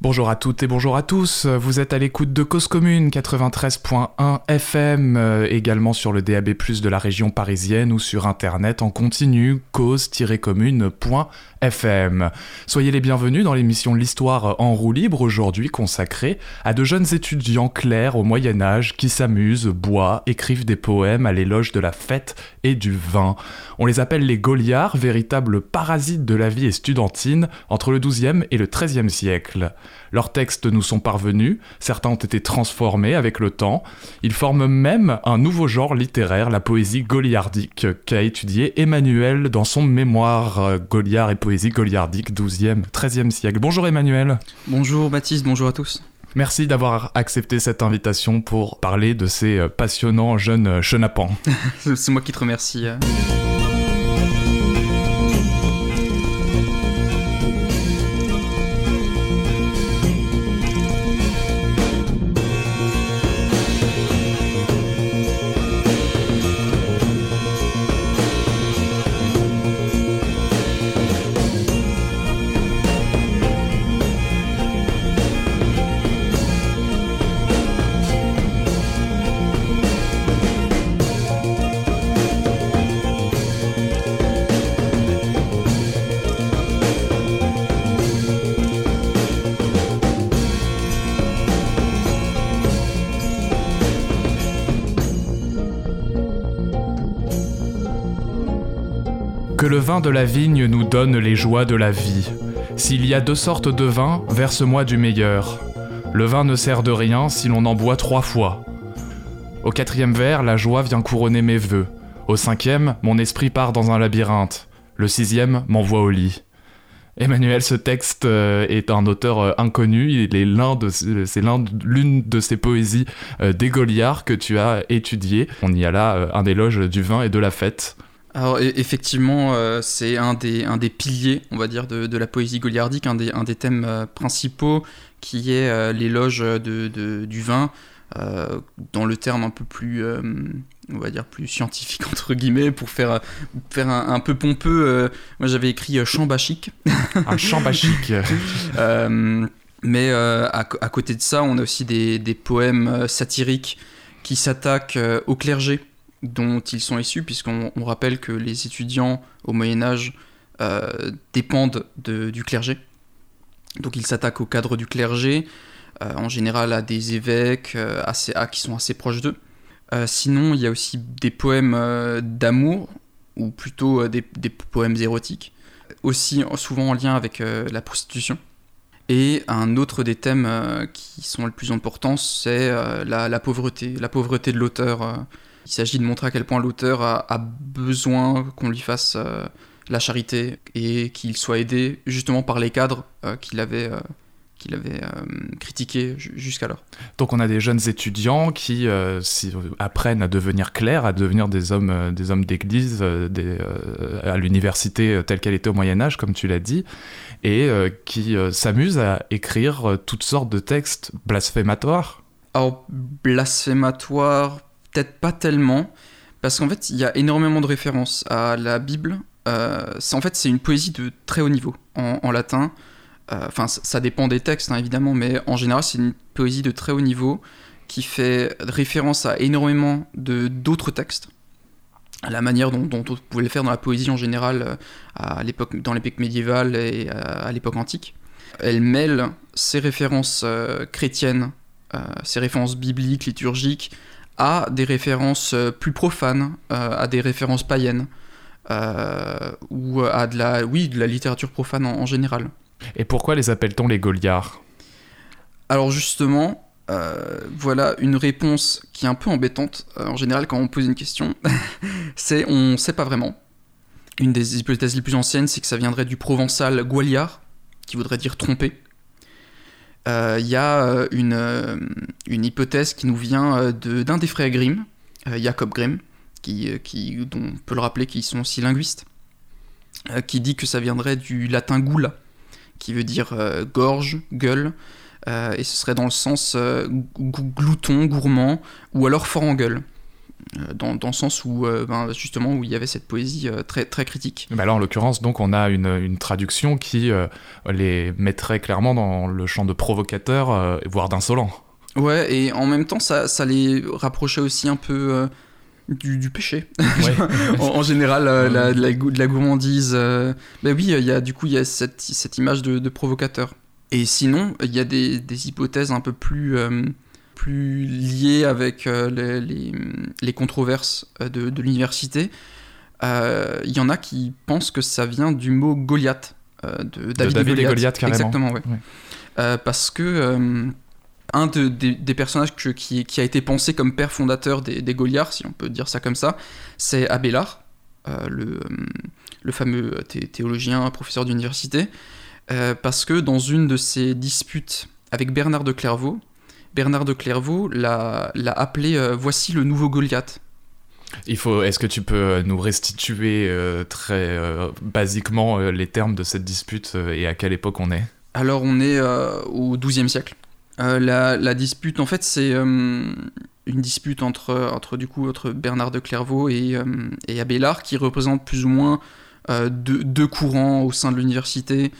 Bonjour à toutes et bonjour à tous. Vous êtes à l'écoute de Cause Commune 93.1 FM, euh, également sur le DAB+ de la région parisienne ou sur internet en continu cause-commune.fm. Soyez les bienvenus dans l'émission L'histoire en roue libre aujourd'hui consacrée à de jeunes étudiants clairs au Moyen Âge qui s'amusent, boivent, écrivent des poèmes à l'éloge de la fête et du vin. On les appelle les Gauliards, véritables parasites de la vie estudiantine entre le XIIe et le XIIIe siècle. Leurs textes nous sont parvenus, certains ont été transformés avec le temps. Ils forment même un nouveau genre littéraire, la poésie goliardique, qu'a étudié Emmanuel dans son mémoire euh, Goliard et poésie goliardique 12e, 13e siècle. Bonjour Emmanuel. Bonjour Baptiste, bonjour à tous. Merci d'avoir accepté cette invitation pour parler de ces euh, passionnants jeunes chenapans. C'est moi qui te remercie. Vin de la vigne nous donne les joies de la vie. S'il y a deux sortes de vin, verse-moi du meilleur. Le vin ne sert de rien si l'on en boit trois fois. Au quatrième vers, la joie vient couronner mes vœux. Au cinquième, mon esprit part dans un labyrinthe. Le sixième m'envoie au lit. Emmanuel, ce texte euh, est un auteur euh, inconnu. Il est l'un de, c'est l'un de- l'une de ces poésies euh, des Gauliards que tu as étudié. On y a là euh, un éloge du vin et de la fête. Alors e- effectivement, euh, c'est un des, un des piliers, on va dire, de, de la poésie goliardique, un des, un des thèmes euh, principaux qui est euh, l'éloge de, de- du vin, dans le terme un peu plus, on va dire, plus scientifique, entre guillemets, pour faire, faire un, un peu pompeux. moi j'avais écrit euh, chant bachique. Un chant bachique. Euh, mais à, à côté de ça, on a aussi des, des poèmes satiriques qui s'attaquent au clergé dont ils sont issus, puisqu'on on rappelle que les étudiants au Moyen Âge euh, dépendent de- du clergé. Donc ils s'attaquent au cadre du clergé, euh, en général à des évêques euh, assez, à- qui sont assez proches d'eux. Euh, sinon, il y a aussi des poèmes d'amour, ou plutôt des, poèmes érotiques, aussi souvent en lien avec la prostitution. Et un autre des thèmes qui sont le plus importants, c'est la pauvreté, la pauvreté de l'auteur. Il s'agit de montrer à quel point l'auteur a, a besoin qu'on lui fasse euh, la charité et qu'il soit aidé justement par les cadres euh, qu'il avait, euh, qu'il avait euh, critiqués ju- jusqu'alors. Donc on a des jeunes étudiants qui euh, si- apprennent à devenir clercs, à devenir des hommes, euh, des hommes d'église à l'université telle qu'elle était au Moyen Âge, comme tu l'as dit, et qui s'amusent à écrire toutes sortes de textes blasphématoires. Alors, blasphématoire, peut-être pas tellement, parce qu'en fait, il y a énormément de références à la Bible. Euh, en fait, c'est une poésie de très haut niveau en, latin. Euh, Enfin, ça, dépend des textes, hein, évidemment, mais en général, c'est une poésie de très haut niveau qui fait référence à énormément d'autres textes. À la manière dont, on pouvait le faire dans la poésie en général euh, à dans l'époque médiévale et à l'époque antique. Elle mêle ses références chrétiennes ces références bibliques, liturgiques, à des références euh, plus profanes, euh, à des références païennes, euh, ou à de la, oui, de la littérature profane en, en général. Et pourquoi les appelle-t-on les Gauliards Alors justement, euh, voilà une réponse qui est un peu embêtante. Euh, en général, quand on pose une question, c'est on sait pas vraiment. Une des hypothèses les plus anciennes, c'est que ça viendrait du provençal gualiar, qui voudrait dire tromper. Euh, Il y a euh, une, euh, une hypothèse qui nous vient euh, d'un des frères Grimm, euh, Jacob Grimm, qui, euh, dont on peut le rappeler qu'ils sont aussi linguistes, euh, qui dit que ça viendrait du latin gula, qui veut dire euh, gorge, gueule, euh, et ce serait dans le sens euh, glouton, gourmand, ou alors fort en gueule. Dans, dans, le sens où, ben, justement, où il y avait cette poésie très, très critique. Bah là, en l'occurrence, donc, on a une, une traduction qui les mettrait clairement dans le champ de provocateur, voire d'insolent. Ouais, et en même temps, ça, ça les rapprochait aussi un peu du, péché. en, général, la, de, la, gourmandise. bah oui, il y a, du coup, il y a cette, cette image de, de provocateur. Et sinon, il y a des, des hypothèses un peu plus, euh, plus liées avec euh, les, les, les, controverses euh, de, de l'université. Il y en a qui pensent que ça vient du mot Goliath. de David, de David et Goliath, carrément. Exactement, ouais. parce que un de, des, personnages qui, qui, a été pensé comme père fondateur des, des Goliards, si on peut dire ça comme ça, c'est Abélard, le, le, fameux théologien, professeur d'université, euh, parce que dans une de ses disputes avec Bernard de Clairvaux, Bernard de Clairvaux l'a appelé euh, Voici le nouveau Goliath. Il faut. Est-ce que tu peux euh, nous restituer très basiquement les termes de cette dispute et à quelle époque on est? Alors on est au XIIe siècle. La, dispute, en fait, c'est une dispute entre, entre, du coup, entre Bernard de Clairvaux et, et Abélard qui représente plus ou moins deux, deux, courants au sein de l'université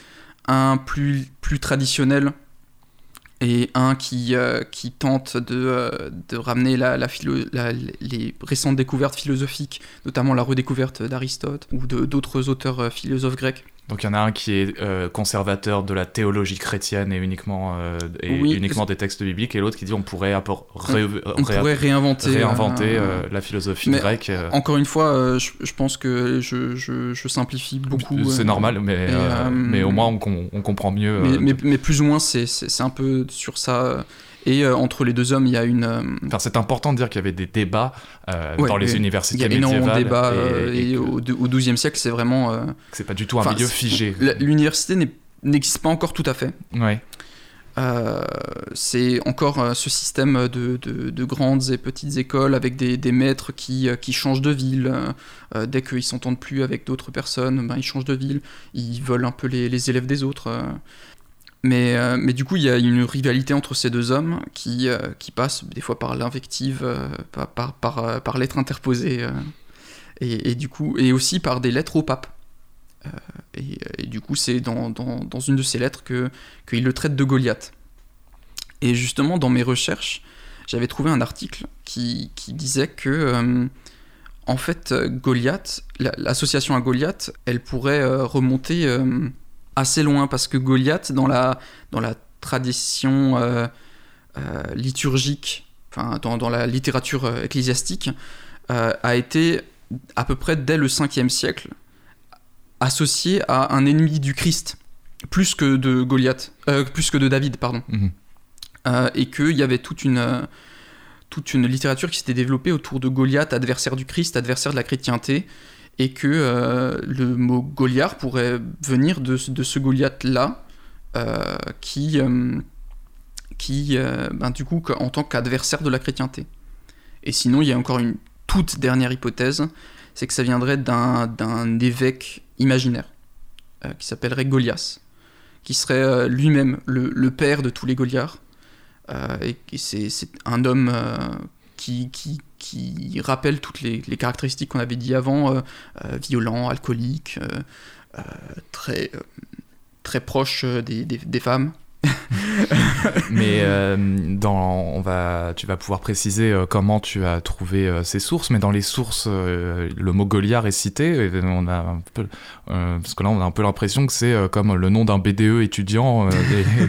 un plus, plus traditionnel et un qui, euh, tente de, euh, de ramener la, la, les récentes découvertes philosophiques, notamment la redécouverte d'Aristote ou d'autres auteurs euh, philosophes grecs. Donc il y en a un qui est euh, conservateur de la théologie chrétienne et uniquement, euh, et uniquement des textes bibliques, et l'autre qui dit on pourrait, on, pourrait réinventer, réinventer euh, la philosophie grecque. Encore une fois, je, pense que je, je, simplifie beaucoup. C'est normal, mais, mais au moins on, on comprend mieux. Mais, mais, mais, plus ou moins, c'est un peu sur ça et euh, entre les deux hommes, il y a une. Euh, enfin, c'est important de dire qu'il y avait des débats euh, dans les universités médiévales. Il y a énormément de débats. Et, au, XIIe siècle, c'est vraiment. c'est pas du tout un milieu figé. L'université n'existe pas encore tout à fait. Ouais. c'est encore ce système de, de, grandes et petites écoles avec des, des maîtres qui, qui, changent de ville. dès qu'ils s'entendent plus avec d'autres personnes, ben, ils changent de ville. Ils veulent un peu les, les élèves des autres. Mais, euh, mais du coup, il y a une rivalité entre ces deux hommes qui, euh, qui passe des fois par l'invective, euh, par, par, par, interposées, et, du coup, et aussi par des lettres au pape. Et, et, du coup, c'est dans, dans, dans, une de ces lettres qu'il que le traite de Goliath. Et justement, dans mes recherches, j'avais trouvé un article qui, qui disait que, en fait, Goliath, l'association à Goliath, elle pourrait remonter assez loin parce que Goliath, dans la, dans la tradition euh, euh, liturgique, enfin dans, dans, la littérature euh, ecclésiastique, a été à peu près dès le 5e siècle associé à un ennemi du Christ, plus que de Goliath, plus que de David, pardon. Mhm. et qu'il y avait toute une toute une littérature qui s'était développée autour de Goliath, adversaire du Christ, adversaire de la chrétienté, et que euh, le mot Goliath pourrait venir de, de ce Goliath-là, euh, qui, euh, qui ben, du coup, en tant qu'adversaire de la chrétienté. Et sinon, il y a encore une toute dernière hypothèse, c'est que ça viendrait d'un évêque imaginaire, qui s'appellerait Goliath, qui serait lui-même le, le, père de tous les Goliaths, et c'est un homme qui, qui, qui rappelle toutes les, caractéristiques qu'on avait dit avant, euh, euh, violent, alcoolique, euh, très, très proche des, des femmes. mais euh, dans, on va, tu vas pouvoir préciser euh, comment tu as trouvé euh, ces sources, mais dans les sources, le mot Goliath est cité. on a un peu, parce que là, on a un peu l'impression que c'est comme le nom d'un BDE étudiant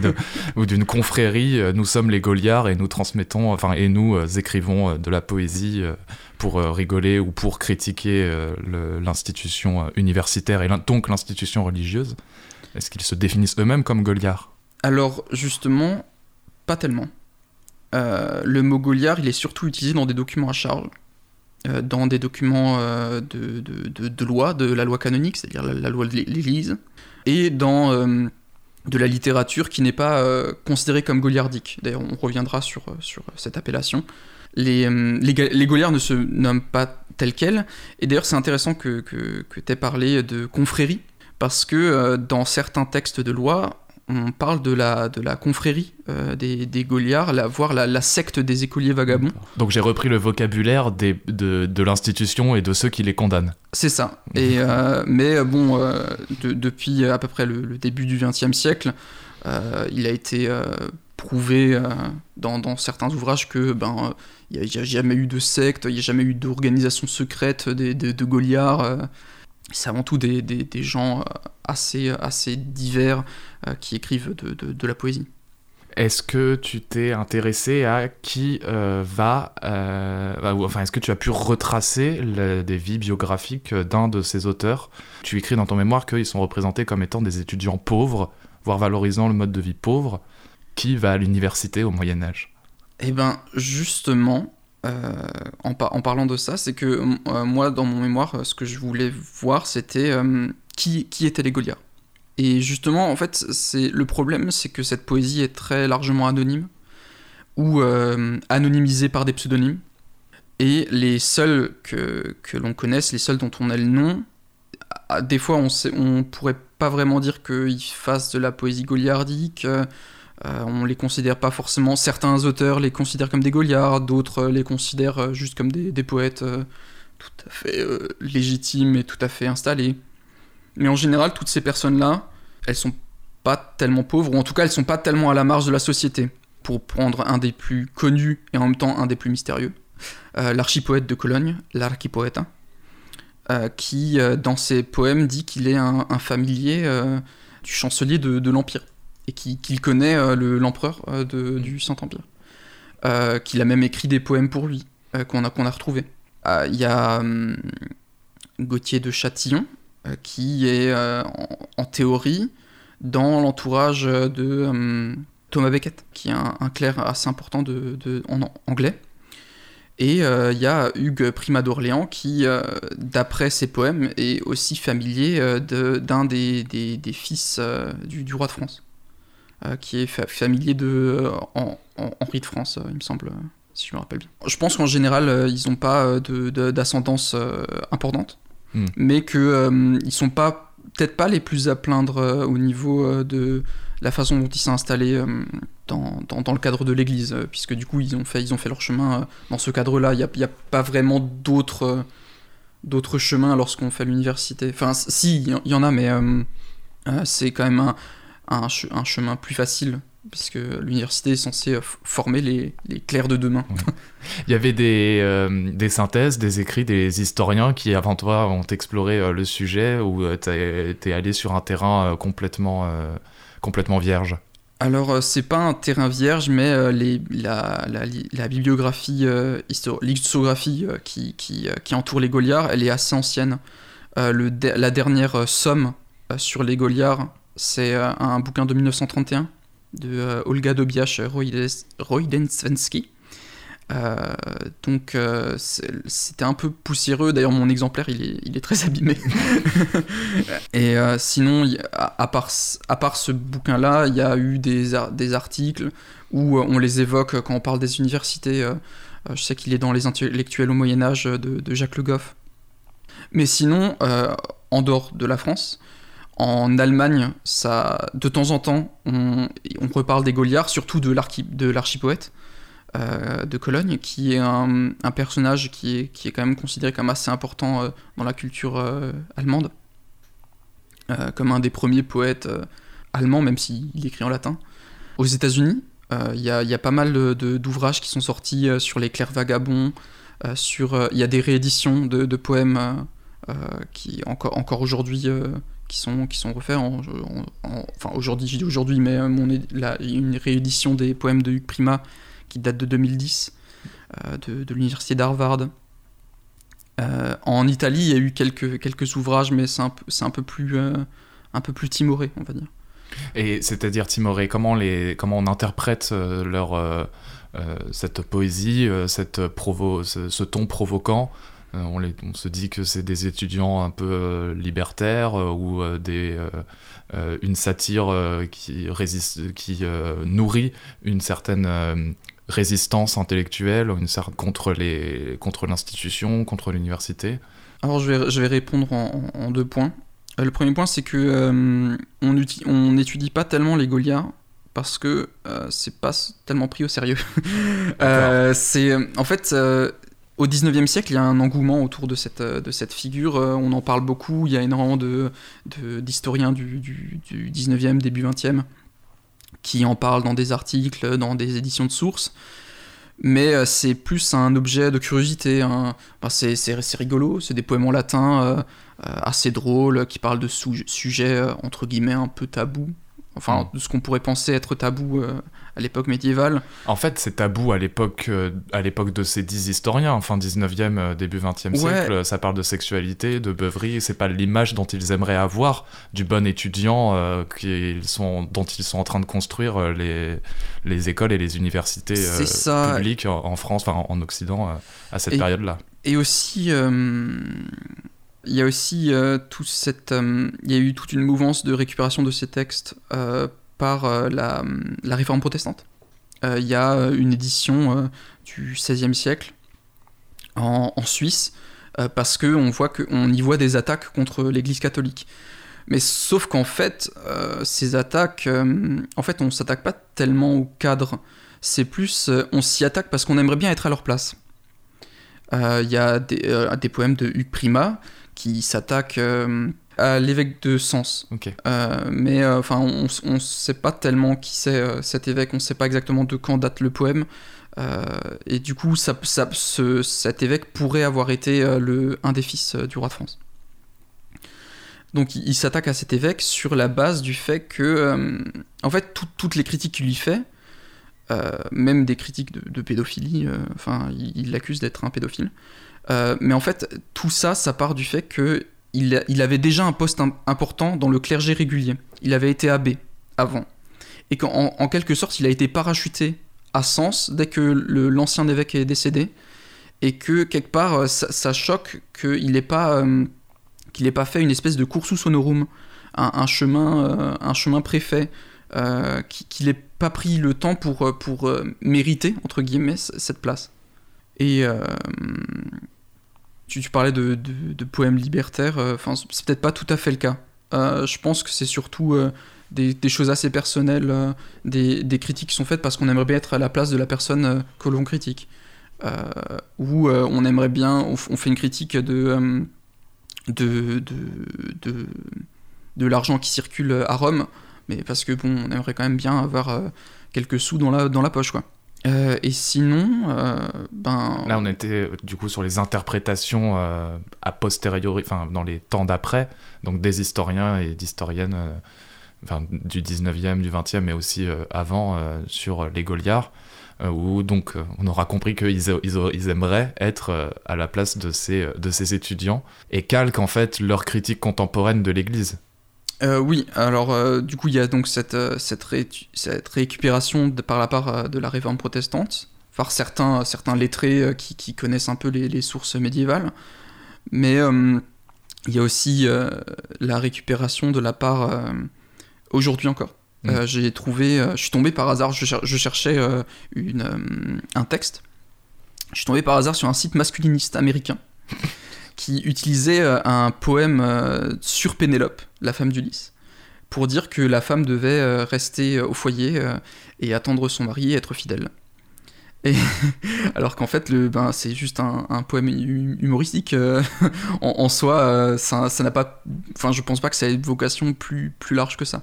ou d'une confrérie. Nous sommes les Goliards et nous transmettons, enfin, et nous écrivons de la poésie pour rigoler ou pour critiquer l'institution universitaire et donc l'institution religieuse. Est-ce qu'ils se définissent eux-mêmes comme Goliards? Alors justement, pas tellement. Euh, le mot Goliard, il est surtout utilisé dans des documents à charge, euh, dans des documents euh, de, loi, de la loi canonique, c'est-à-dire la, loi de l'Église, et dans de la littérature qui n'est pas considérée comme goliardique. D'ailleurs, on reviendra sur, cette appellation. Les, Goliards ne se nomment pas tels quels, et d'ailleurs c'est intéressant que, que, que tu aies parlé de confrérie, parce que dans certains textes de loi, on parle de la, de la confrérie des, des Gauliards, la, voire la, secte des écoliers vagabonds. Donc j'ai repris le vocabulaire des, de, de l'institution et de ceux qui les condamnent. C'est ça. Et, mais bon, depuis à peu près le, début du XXe siècle, il a été prouvé dans, dans, certains ouvrages que ben il n'y a, jamais eu de secte, il n'y a jamais eu d'organisation secrète de, de, de Goliards c'est avant tout des, des, gens euh, assez, assez divers euh, qui écrivent de, de, la poésie. Est-ce que tu t'es intéressé à qui euh, va, enfin, est-ce que tu as pu retracer des vies biographiques d'un de ces auteurs? Tu écris dans ton mémoire qu'ils sont représentés comme étant des étudiants pauvres, voire valorisant le mode de vie pauvre. Qui va à l'université au Moyen Âge? Eh bien, justement, euh, en, parlant de ça, c'est que euh, moi, dans mon mémoire, ce que je voulais voir, c'était euh, qui, qui étaient les Goliaths. Et justement, en fait, le problème, c'est que cette poésie est très largement anonyme ou anonymisée par des pseudonymes. Et les seuls que, que l'on connaisse, les seuls dont on a le nom, des fois, on, on pourrait pas vraiment dire qu'ils fassent de la poésie goliardique. Euh, on les considère pas forcément, certains auteurs les considèrent comme des Goliards, d'autres les considèrent euh, juste comme des, poètes euh, tout à fait légitimes et tout à fait installés. Mais en général, toutes ces personnes-là, elles sont pas tellement pauvres, ou en tout cas, elles sont pas tellement à la marge de la société. Pour prendre un des plus connus et en même temps un des plus mystérieux, l'archipoète de Cologne, l'archipoeta, qui, dans ses poèmes, dit qu'il est un, familier du chancelier de l'Empire et qu'il connaît euh, l'empereur euh, du Saint-Empire. Euh, qu'il a même écrit des poèmes pour lui, qu'on a, retrouvés. Il y a hum, Gauthier de Châtillon, qui est en, théorie dans l'entourage de hum, Thomas Becket, qui est un, clerc assez important en anglais. Et il y a Hugues Prima d'Orléans qui, d'après ses poèmes, est aussi familier d'un des, fils du, roi de France. Euh, qui est familier de euh, Henri de France, euh, il me semble, si je me rappelle bien. Je pense qu'en général, ils n'ont pas d'ascendance importante, hmm. mais qu'ils ne sont pas peut-être pas les plus à plaindre au niveau de la façon dont ils sont installés dans, dans, le cadre de l'Église, puisque du coup ils ont fait, ils ont fait leur chemin dans ce cadre-là. Il n'y a, a, pas vraiment d'autres d'autres chemins lorsqu'on fait l'université. Enfin, si, il y, en a, mais c'est quand même un, un, un chemin plus facile puisque l'université est censée euh, former les, les clercs de demain. Il y avait des, euh, des, synthèses, des écrits des historiens qui, avant toi, ont exploré euh, le sujet ou tu es allé sur un terrain complètement, complètement vierge? Alors, c'est pas un terrain vierge, mais les, la, la, la, bibliographie, l'historiographie qui, qui, qui, entoure les Goliards, elle est assez ancienne. Le, la dernière somme sur les Goliards c'est euh, un bouquin de 1931 de euh, Olga Dobiash Roydensvensky. Euh, donc c'était un peu poussiéreux, d'ailleurs mon exemplaire il est, il est très abîmé. et sinon, à, part, à part ce bouquin-là, il y a eu des, des articles où on les évoque quand on parle des universités. je sais qu'il est dans les intellectuels au Moyen Âge de, de Jacques Le Goff. Mais sinon, en dehors de la France, en Allemagne, ça, de temps en temps, on, reparle des Goliards, surtout de l'archipoète euh, de Cologne, qui est un, personnage qui est, qui est, quand même considéré comme assez important euh, dans la culture euh, allemande, comme un des premiers poètes allemands, même s'il écrit en latin. Aux États-Unis, il y, a pas mal d'ouvrages qui sont sortis sur les clercs vagabonds, il y a des rééditions de, poèmes qui encore, encore aujourd'hui qui sont, qui sont refaits en, enfin aujourd'hui, je dis aujourd'hui, mais euh, mon, la, une réédition des poèmes de Hugues Prima qui date de 2010 euh, de, de l'université d'Harvard. Euh, en Italie, il y a eu quelques, quelques ouvrages, mais c'est un, un, peu plus, un peu plus timoré, on va dire. Et c'est-à-dire timoré, comment, les, comment on interprète leur, cette poésie, cette provo ce, ton provoquant euh, on, se dit que c'est des étudiants un peu euh, libertaires euh, ou des, une satire qui, résiste, qui nourrit une certaine résistance intellectuelle une, contre, les, contre l'institution, contre l'université Alors je vais, je vais répondre en, deux points. Le premier point, c'est que on n'étudie pas tellement les Goliards parce que c'est pas tellement pris au sérieux. c'est en fait au 19e siècle, il y a un engouement autour de cette, euh, figure. Euh, on en parle beaucoup. Il y a énormément d'historiens de, du, du, du, 19e, début 20e, qui en parlent dans des articles, dans des éditions de sources. Mais euh, c'est plus un objet de curiosité. Hein. c'est rigolo. C'est des poèmes en latin assez drôles qui parlent de sujets entre guillemets un peu tabous enfin mm. de ce qu'on pourrait penser être tabou euh, à l'époque médiévale. En fait, c'est tabou à l'époque euh, à l'époque de ces dix historiens, fin 19e, euh, début 20e siècle, ça parle de sexualité, de beuverie, c'est pas l'image dont ils aimeraient avoir du bon étudiant sont, dont ils sont en train de construire les, les écoles et les universités publiques en, France, enfin en, Occident à cette période-là. Et aussi il y a aussi euh, cette, euh, il y a eu toute une mouvance de récupération de ces textes euh, par la, la, réforme protestante. il y a une édition du XVIe siècle en, Suisse parce qu'on voit qu'on y voit des attaques contre l'Église catholique. Mais sauf qu'en fait, ces attaques, en fait, on s'attaque pas tellement au cadre. C'est plus, on s'y attaque parce qu'on aimerait bien être à leur place. Il y a des, des, poèmes de Hugues Prima qui s'attaque euh, à l'évêque de Sens. Euh, mais euh, enfin, on ne sait pas tellement qui c'est cet évêque, on ne sait pas exactement de quand date le poème. et du coup, ça, ce, cet évêque pourrait avoir été le, un des fils du roi de France. Donc il, s'attaque à cet évêque sur la base du fait que, en fait, toutes les critiques qu'il lui fait, même des critiques de, pédophilie, enfin, il l'accuse d'être un pédophile, euh, mais en fait, tout ça, ça part du fait qu'il il avait déjà un poste important dans le clergé régulier. Il avait été abbé avant. Et qu'en en quelque sorte, il a été parachuté à Sens dès que l'ancien évêque est décédé. Et que quelque part, euh, ça, choque qu'il n'ait pas, euh, qu'il pas fait une espèce de cursus honorum, un, chemin, un chemin préfet, qu'il n'ait pas pris le temps pour, pour mériter, entre guillemets, cette place. Et, tu, parlais de, poèmes libertaires, euh, enfin, c'est peut-être pas tout à fait le cas. Euh, je pense que c'est surtout euh, des, choses assez personnelles, des, critiques qui sont faites parce qu'on aimerait bien être à la place de la personne que l'on critique. ou on aimerait bien, on, fait une critique de, de, de, de, l'argent qui circule à Rome, mais parce que bon, on aimerait quand même bien avoir quelques sous dans la, dans la poche, quoi. Euh, et sinon, euh, ben. Là, on était du coup sur les interprétations euh, a posteriori, enfin dans les temps d'après, donc des historiens et d'historiennes enfin, du 19e, du 20e, mais aussi avant sur les Goliards, où donc on aura compris qu'ils ils, aimeraient être à la place de ces, de ces étudiants et calquent en fait leur critique contemporaine de l'Église. Euh, oui, alors euh, du coup il y a donc cette, euh, cette, récupération par la part de la réforme protestante, par certains, certains lettrés qui, connaissent un peu les, sources médiévales, mais il y a aussi la récupération de la part, aujourd'hui encore. Mm. J'ai trouvé, je suis tombé par hasard, je, je cherchais une, un texte, je suis tombé par hasard sur un site masculiniste américain qui utilisait euh, un poème euh, sur Pénélope, la femme d'Ulysse, pour dire que la femme devait euh, rester au foyer et attendre son mari et être fidèle. Et alors qu'en fait, le, ben, c'est juste un, poème humoristique en, soi. ça, n'a pas, enfin, je pense pas que ça ait une vocation plus, plus large que ça.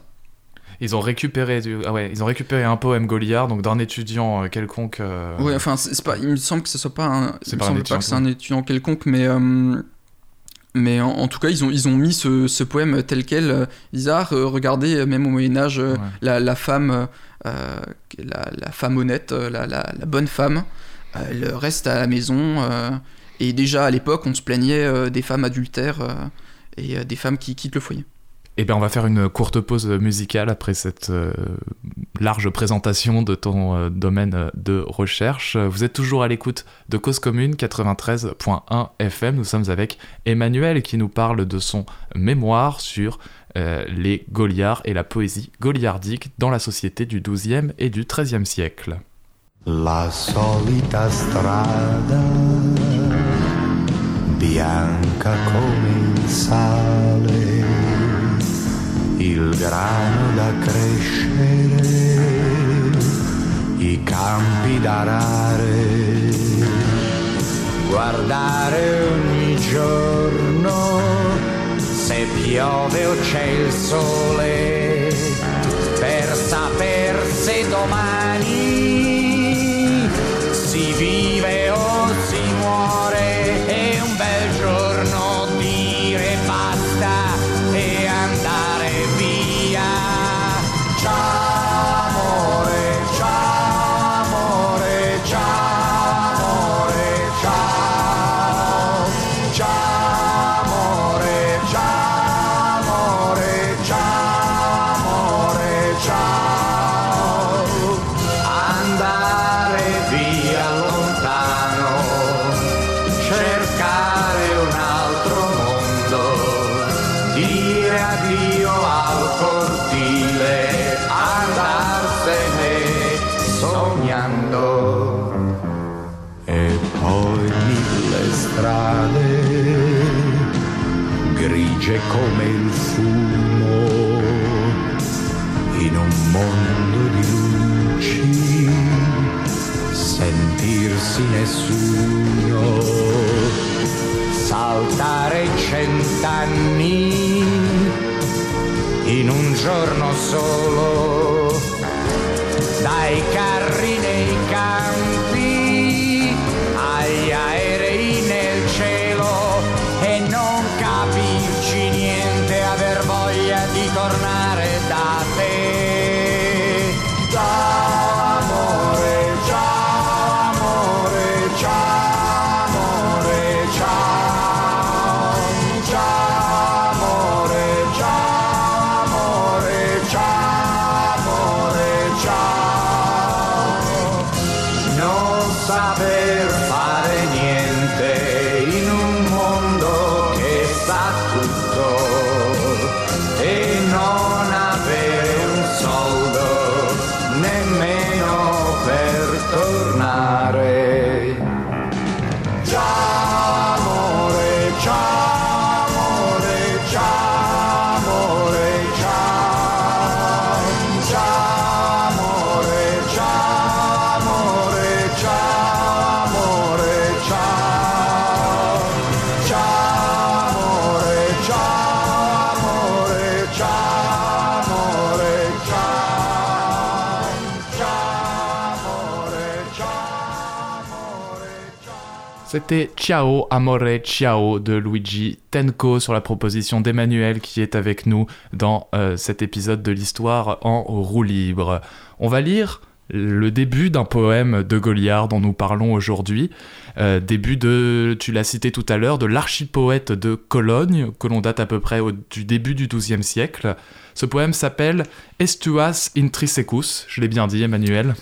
Ils ont récupéré du... ah ouais, ils ont récupéré un poème Goliard, donc d'un étudiant quelconque. Oui, enfin, c'est pas. Il me semble que ce soit pas un. C'est pas, un pas que c'est un étudiant quelconque, mais mais en, tout cas, ils ont, ils ont mis ce, poème tel quel. Ont regardez, même au Moyen-Âge, la, femme, euh, la, femme honnête, la, la, bonne femme, elle reste à la maison. Euh, et déjà à l'époque, on se plaignait euh, des femmes adultères et des femmes qui quittent le foyer. Eh bien, on va faire une courte pause musicale après cette euh, large présentation de ton euh, domaine de recherche. Vous êtes toujours à l'écoute de Cause Commune 93.1 FM. Nous sommes avec Emmanuel qui nous parle de son mémoire sur euh, les Goliards et la poésie goliardique dans la société du XIIe et du XIIIe siècle. La solita strada bianca come sale il grano da crescere, i campi da arare, guardare ogni giorno se piove o c'è il sole, per saper se domani dire addio al cortile, andarsene sognando. E poi mille strade, grigie come il fumo, in un mondo di luci, sentirsi nessuno, saltare cent'anni in un giorno solo, dai carri C'était Ciao Amore Ciao de Luigi Tenco sur la proposition d'Emmanuel qui est avec nous dans euh, cet épisode de l'histoire en roue libre. On va lire le début d'un poème de Goliard dont nous parlons aujourd'hui. Euh, début de, tu l'as cité tout à l'heure, de l'archipoète de Cologne, que l'on date à peu près du début du XIIe siècle. Ce poème s'appelle Estuas Intrinsecus, je l'ai bien dit Emmanuel?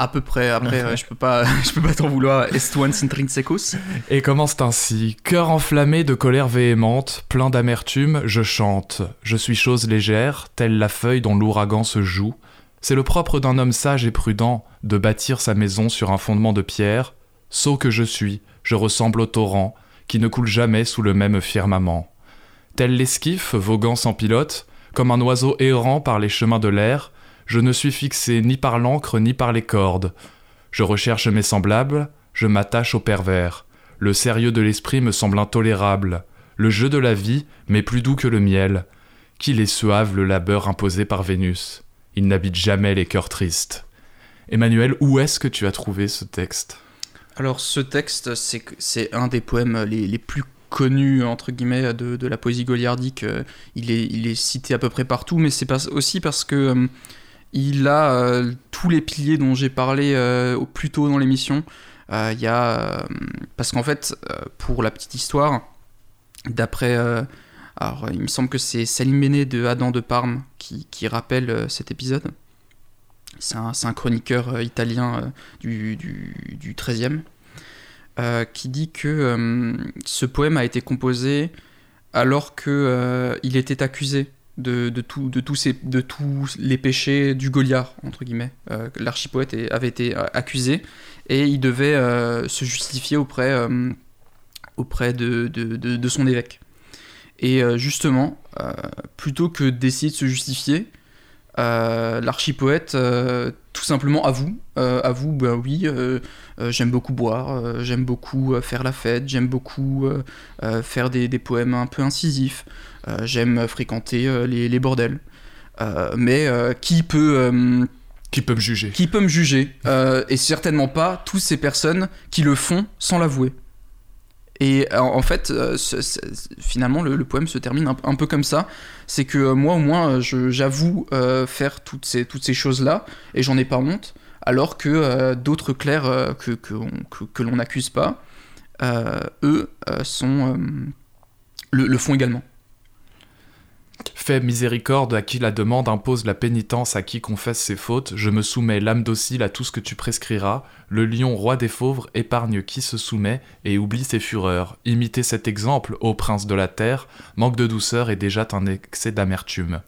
À peu près, après, euh, je peux pas, je peux pas t'en vouloir. Estuans intrinsecus. Et commence ainsi. Cœur enflammé de colère véhémente, plein d'amertume, je chante. Je suis chose légère, telle la feuille dont l'ouragan se joue. C'est le propre d'un homme sage et prudent de bâtir sa maison sur un fondement de pierre. Sot que je suis, je ressemble au torrent, qui ne coule jamais sous le même firmament. Tel l'esquif voguant sans pilote, comme un oiseau errant par les chemins de l'air, je ne suis fixé ni par l'encre ni par les cordes. Je recherche mes semblables, je m'attache au pervers. Le sérieux de l'esprit me semble intolérable. Le jeu de la vie m'est plus doux que le miel. Qu'il est suave le labeur imposé par Vénus? Il n'habite jamais les cœurs tristes. Emmanuel, où est-ce que tu as trouvé ce texte? Alors, ce texte, c'est un des poèmes les, plus connus, entre guillemets, de, la poésie goliardique. Euh, Il est, cité à peu près partout, mais c'est aussi parce que euh, il a euh, tous les piliers dont j'ai parlé euh, plus tôt dans l'émission. Euh, Il y a. parce qu'en fait, pour la petite histoire, d'après. alors, il me semble que c'est Salim Béné de Adam de Parme qui, rappelle cet épisode. C'est un, chroniqueur italien du, du, du 13e, qui dit que ce poème a été composé alors que euh, il était accusé de, tous les péchés du Goliath, entre guillemets. Euh, L'archipoète avait été euh, accusé et il devait euh, se justifier auprès, de, de, son évêque. Et justement, plutôt que d'essayer de se justifier, euh, l'archipoète euh, tout simplement avoue, euh, avoue, bah oui, j'aime beaucoup boire, j'aime beaucoup faire la fête, j'aime beaucoup faire des, des poèmes un peu incisifs, j'aime fréquenter les, les bordels. Mais qui peut Qui peut me juger? qui peut me juger? Et certainement pas toutes ces personnes qui le font sans l'avouer. Et en, en fait, euh, finalement, le, poème se termine un, peu comme ça. C'est que euh, moi, au moins, euh, j'avoue euh, faire toutes ces, choses-là, et j'en ai pas honte, alors que euh, d'autres clercs euh, que, que, que- l'on n'accuse pas, euh, eux, euh, sont, euh, le, le font également. Fais miséricorde à qui la demande impose la pénitence à qui confesse ses fautes. Je me soumets l'âme docile à tout ce que tu prescriras. Le lion roi des fauves épargne qui se soumet et oublie ses fureurs. Imitez cet exemple, ô prince de la terre. Manque de douceur et déjà un excès d'amertume.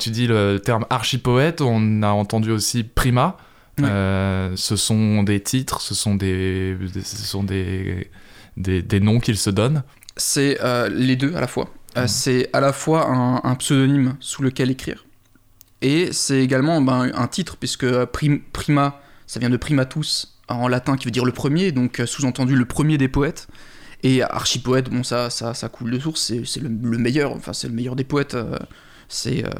Tu dis le terme archipoète, on a entendu aussi prima. Euh, ce sont des titres, ce sont des, des- ce sont des, des, des noms qu'ils se donnent. C'est euh, les deux à la fois. Euh. C'est à la fois un, un pseudonyme sous lequel écrire, et c'est également ben, un titre, puisque euh, prim- prima, ça vient de primatus en latin qui veut dire le premier, donc euh, sous-entendu le premier des poètes. Et archipoète, bon, ça, ça, ça coule de source, c'est le, le meilleur, enfin, c'est le meilleur des poètes, euh, c'est euh,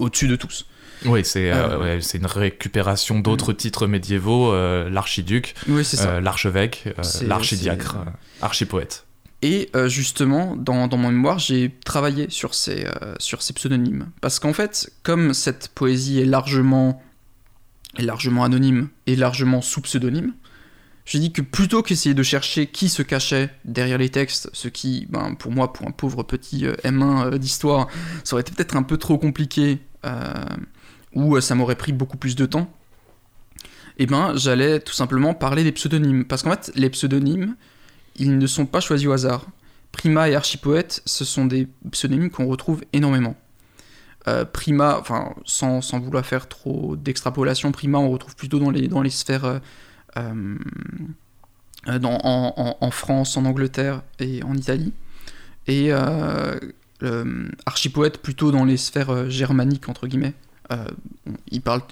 au-dessus de tous. Oui, c'est euh, ouais, une récupération d'autres titres médiévaux, l'archiduc, Oui, l'archevêque, l'archidiacre, archipoète. Et euh, justement, dans, dans mon mémoire, j'ai travaillé sur ces, euh, sur ces pseudonymes. Parce qu'en fait, comme cette poésie est largement, anonyme et largement sous pseudonyme, j'ai dit que plutôt qu'essayer de chercher qui se cachait derrière les textes, ce qui, ben, pour moi, pour un pauvre petit euh, M1 euh, d'histoire, ça aurait été peut-être un peu trop compliqué, ou ça m'aurait pris beaucoup plus de temps, et ben j'allais tout simplement parler des pseudonymes. Parce qu'en fait, les pseudonymes, ils ne sont pas choisis au hasard. Prima et Archipoète, ce sont des pseudonymes qu'on retrouve énormément. Euh, Prima, enfin, sans, vouloir faire trop d'extrapolation, Prima, on retrouve plutôt dans les, sphères euh, euh, en, France, en Angleterre et en Italie. Et Archipoète plutôt dans les sphères germaniques, entre guillemets. Ils, parlent,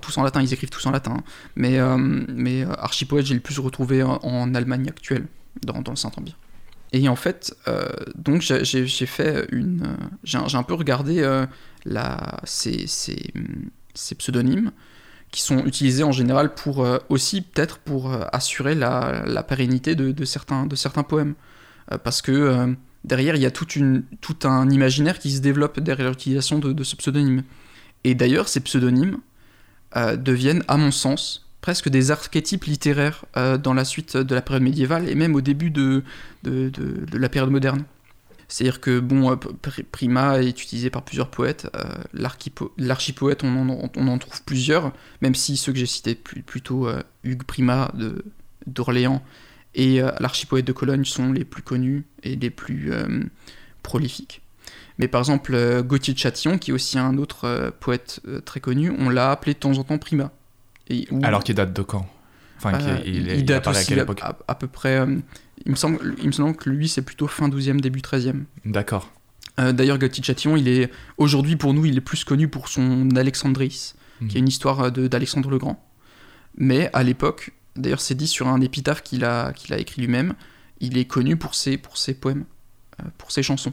tous en latin, ils écrivent tous en latin. hein. Mais, Archipoète, j'ai le plus retrouvé en Allemagne actuelle, dans, dans le Saint-Empire. Et en fait, euh, donc j'ai- fait une. euh, J'ai un peu regardé euh, la, ces, ces, pseudonymes qui sont utilisés en général pour aussi peut-être pour assurer la, la pérennité de, certains, de certains poèmes. Parce que derrière, il y a toute une, tout un imaginaire qui se développe derrière l'utilisation de, ce pseudonyme. Et d'ailleurs, ces pseudonymes deviennent, à mon sens, presque des archétypes littéraires euh, dans la suite de la période médiévale et même au début de, la période moderne. C'est-à-dire que, bon, euh, Pr- Prima est utilisé par plusieurs poètes. euh, l'archipo- L'archipoète, on en, trouve plusieurs, même si ceux que j'ai cités, plutôt Hugues Prima d'Orléans et l'archipoète de Cologne sont les plus connus et les plus prolifiques. Mais par exemple, Gauthier de Châtillon, qui est aussi un autre poète très connu, on l'a appelé de temps en temps Prima. Et où- Alors qu'il date de quand Enfin, euh, il, il il date apparaît à aussi quelle à, peu près. euh, il, me semble, il me semble que lui, c'est plutôt fin 12e, début 13e. D'accord. Euh, D'ailleurs, Gauthier de Châtillon, il est aujourd'hui pour nous, il est plus connu pour son Alexandris, Mhm. qui est une histoire euh, d'Alexandre le Grand. Mais à l'époque, d'ailleurs, c'est dit sur un épitaphe qu'il a, qu'il a écrit lui-même, il est connu pour ses, pour ses poèmes, pour ses chansons.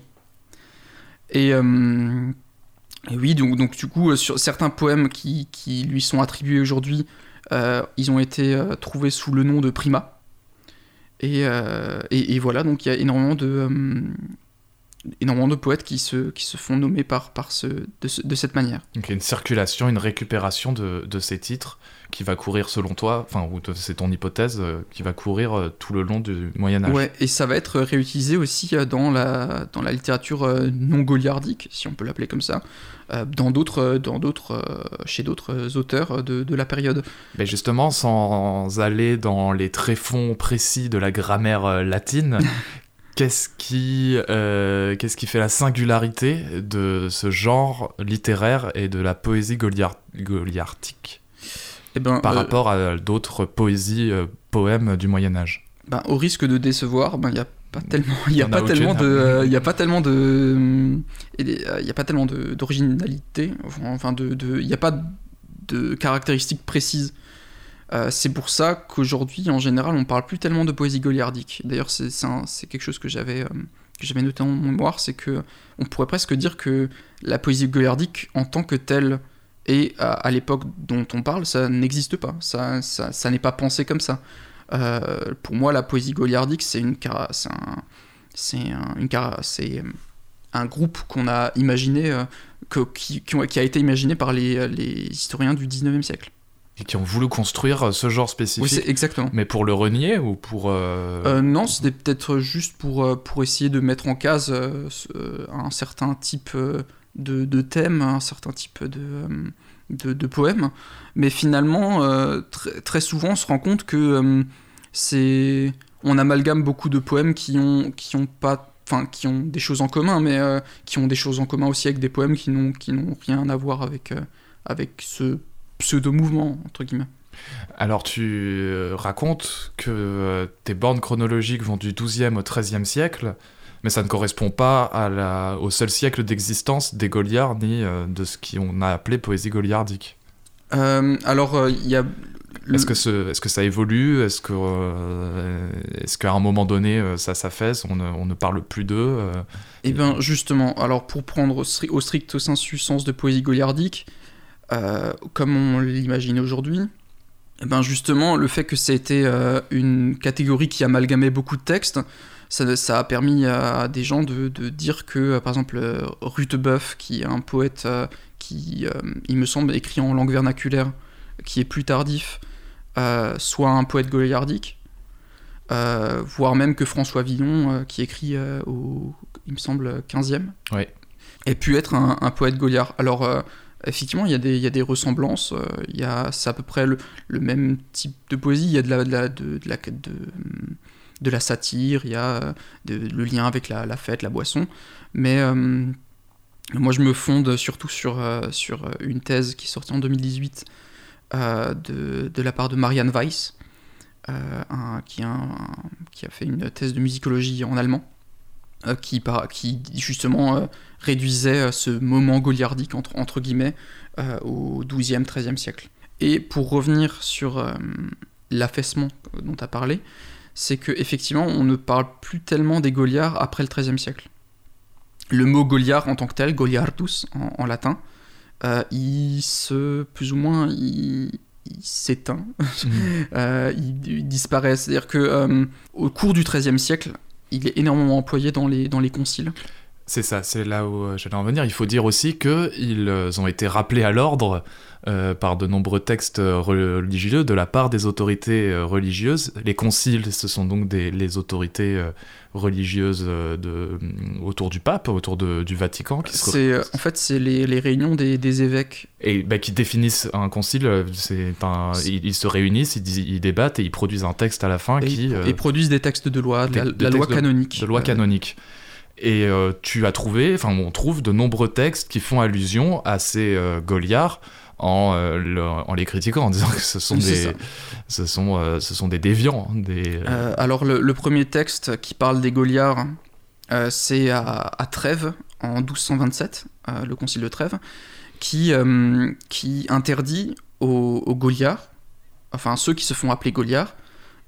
Et, euh, oui, donc, donc du coup, euh, sur certains poèmes qui, qui lui sont attribués aujourd'hui, euh, ils ont été euh, trouvés sous le nom de Prima. Et, et, voilà, donc il y a énormément de, énormément de poètes qui se, qui se font nommer par, par ce, de, ce- de cette manière. Donc il y a une circulation, une récupération de, de ces titres qui va courir selon toi, enfin, c'est ton hypothèse, euh, qui va courir euh, tout le long du Moyen-Âge. Ouais, et ça va être réutilisé aussi euh, dans la, dans la littérature non goliardique, si on peut l'appeler comme ça, dans d'autres, dans d'autres, chez d'autres auteurs de, de la période. Mais justement, sans aller dans les tréfonds précis de la grammaire latine, qu'est-ce qui, euh, qu'est-ce qui fait la singularité de ce genre littéraire et de la poésie goliar- goliardique? Et ben, par euh, rapport à d'autres poésies, euh, poèmes du Moyen Âge ben, au risque de décevoir, ben, il y a pas tellement. Il y a T'en pas as aucune, tellement de. Il y a pas tellement de. euh, Il y a pas tellement de- d'originalité. Enfin, de. Il n'y a pas de caractéristiques précises. Euh, c'est pour ça qu'aujourd'hui, en général, on parle plus tellement de poésie goliardique. D'ailleurs, c'est quelque chose que j'avais euh, j'avais noté en mémoire, c'est que on pourrait presque dire que la poésie goliardique, en tant que telle, et à, à l'époque dont on parle, ça n'existe pas. Ça, ça, ça n'est pas pensé comme ça. Euh, pour moi, la poésie goliardique, c'est une c'est un, c'est un, une c'est euh, un groupe qu'on a imaginé, euh, que- qui, qui ont- qui a été imaginé par les, les historiens du 19e siècle. Et qui ont voulu construire ce genre Oui, spécifique. c'est exactement. mais pour le renier ou pour. euh, Euh, non, c'était peut-être juste pour, euh, pour essayer de mettre en case euh, euh, un certain type euh, de, de thème, un certain type de, euh, de, de poème. Mais finalement, euh, tr- très souvent, on se rend compte que euh, c'est on amalgame beaucoup de poèmes qui ont, qui ont pas. Qui ont des choses en commun, mais qui ont des choses en commun aussi avec des poèmes qui n'ont rien à voir avec, avec ce pseudo-mouvement, entre guillemets. Alors tu racontes que tes bornes chronologiques vont du XIIe au XIIIe siècle, mais ça ne correspond pas à la, au seul siècle d'existence des Goliards ni euh, de ce qu'on a appelé poésie goliardique. Euh, alors, euh, il y a. le- Est-ce que, ce- est-ce que ça évolue? Est-ce qu'à un moment donné ça s'affaisse? On, ne- on ne parle plus d'eux Eh bien, justement, alors pour prendre au, stri- au stricto sensu sens de poésie goliardique, comme on l'imagine aujourd'hui, eh ben justement, le fait que ça a été euh, une catégorie qui amalgamait beaucoup de textes, ça, ça a permis à des gens de, de dire que, euh, par exemple, euh, Rutebeuf, qui est un poète euh, qui, euh, il me semble, écrit en langue vernaculaire, qui est plus tardif, euh, soit un poète goliardique, euh, voire même que François Villon, euh, qui écrit euh, au, il me semble, 15e, Ouais. ait pu être un, un poète goliard. Alors, euh, effectivement, il y, a des- il y a des ressemblances, euh, il y a, c'est à peu près le, le même type de poésie, il y a de la, de la, de, de la, de, la satire, il y a euh, le lien avec la, fête, la boisson, mais euh, moi je me fonde surtout sur, euh, une thèse qui est sortie en 2018 euh, de, la part de Marianne Weiss, qui, a fait une thèse de musicologie en allemand, qui, par- justement réduisait ce moment goliardique entre, entre guillemets au XIIe, XIIIe siècle. Et pour revenir sur l'affaissement dont tu as parlé, c'est que effectivement on ne parle plus tellement des Goliards après le XIIIe siècle. Le mot Goliard en tant que tel, Goliardus en, en latin, euh, il se plus ou moins il, il s'éteint, euh, il, il disparaît. C'est-à-dire que euh, au cours du XIIIe siècle, il est énormément employé dans les, dans les conciles. C'est ça, c'est là où j'allais en venir. Il faut dire aussi qu'ils ont été rappelés à l'ordre euh, par de nombreux textes euh, religieux de la part des autorités euh, religieuses. Les conciles, ce sont donc des, les autorités religieuses de, autour du pape, autour de- du Vatican, qui se, C'est, en fait, c'est les, les réunions des, des évêques. et bah, qui définissent un concile. C'est un, ils, ils se réunissent, ils, ils débattent et ils produisent un texte à la fin Et, qui et produisent des textes de loi, de la, loi de- canonique. de loi canonique. Et euh, tu as trouvé, enfin on trouve de nombreux textes qui font allusion à ces euh, Goliards en, euh, le- en les critiquant, en disant que ce sont Oui, des, ce sont, euh, ce sont des déviants, des. Euh, alors le, le premier texte qui parle des Goliards, euh, c'est à, à Trèves en 1227, euh, le concile de Trèves, qui, qui interdit aux, aux Goliards, enfin ceux qui se font appeler Goliards,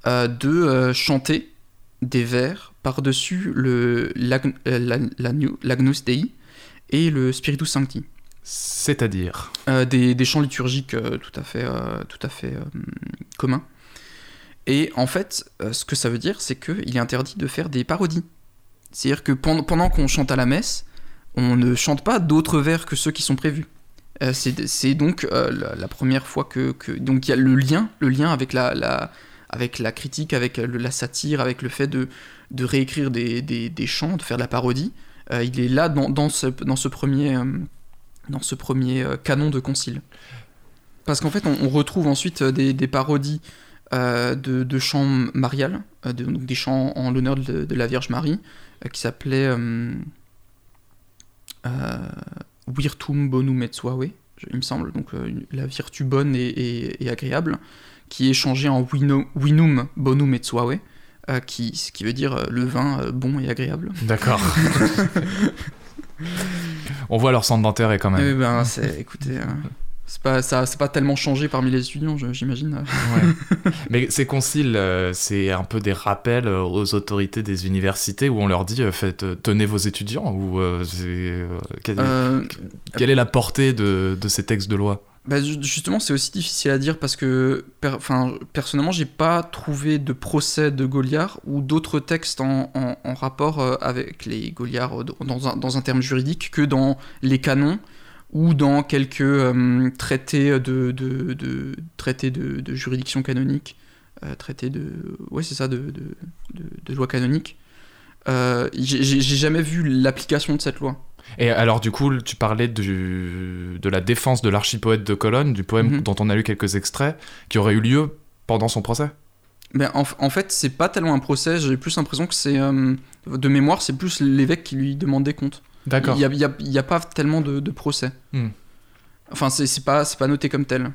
de chanter des vers par-dessus le l'Agnus Dei et le Spiritus Sancti. C'est-à-dire. Euh, des, des chants liturgiques euh, tout à fait, euh, tout à fait communs. Et en fait, ce que ça veut dire, c'est qu'il est interdit de faire des parodies. C'est-à-dire que pendant, pendant qu'on chante à la messe, on ne chante pas d'autres vers que ceux qui sont prévus. C'est donc la, première fois que, que- donc il y a le lien, le lien avec la, la avec la critique, avec la satire, avec le fait de, de réécrire des, des, des chants, de faire de la parodie. Il est là dans, dans ce, dans ce premier dans ce premier euh, canon de concile. Parce qu'en fait, on, on retrouve ensuite euh, des, des parodies euh, de, de chants mariales, euh, de- donc des chants en l'honneur de, de la Vierge Marie, euh, qui s'appelaient euh, Virtum bonum et suave, il me semble, donc la vertu bonne et, et- et agréable, qui est changée en Wino- Winum bonum et suave, qui, ce qui veut dire le vin bon et agréable. D'accord. On voit leur centre d'intérêt quand même. Eh ben, c'est, écoutez, c'est pas, ça, c'est pas tellement changé parmi les étudiants, j'imagine. Ouais. Mais ces conciles, euh, c'est un peu des rappels euh, aux autorités des universités où on leur dit euh, faites, tenez vos étudiants ou euh, quelle, Euh, quelle est la portée de, de ces textes de loi? Bah, ju- justement, c'est aussi difficile à dire parce que, enfin, personnellement, j'ai pas trouvé de procès de Goliard ou d'autres textes en, rapport euh, avec les Goliards euh, dans un, dans un terme juridique que dans les canons ou dans quelques euh, traités de, de, de- traités de, juridiction canonique, traités de, ouais, c'est ça, de, de loi canonique. Euh, j'ai jamais vu l'application de cette loi. Et alors du coup, tu parlais du, de la défense de l'archipoète de Cologne, du poème Mhm. dont on a lu quelques extraits, qui aurait eu lieu pendant son procès Ben, en, en fait, c'est pas tellement un procès, j'ai plus l'impression que c'est. euh, de mémoire, c'est plus l'évêque qui lui demandait compte. D'accord. Il n'y a, pas tellement de, de procès. Hmm. Enfin, c'est pas, pas noté comme tel.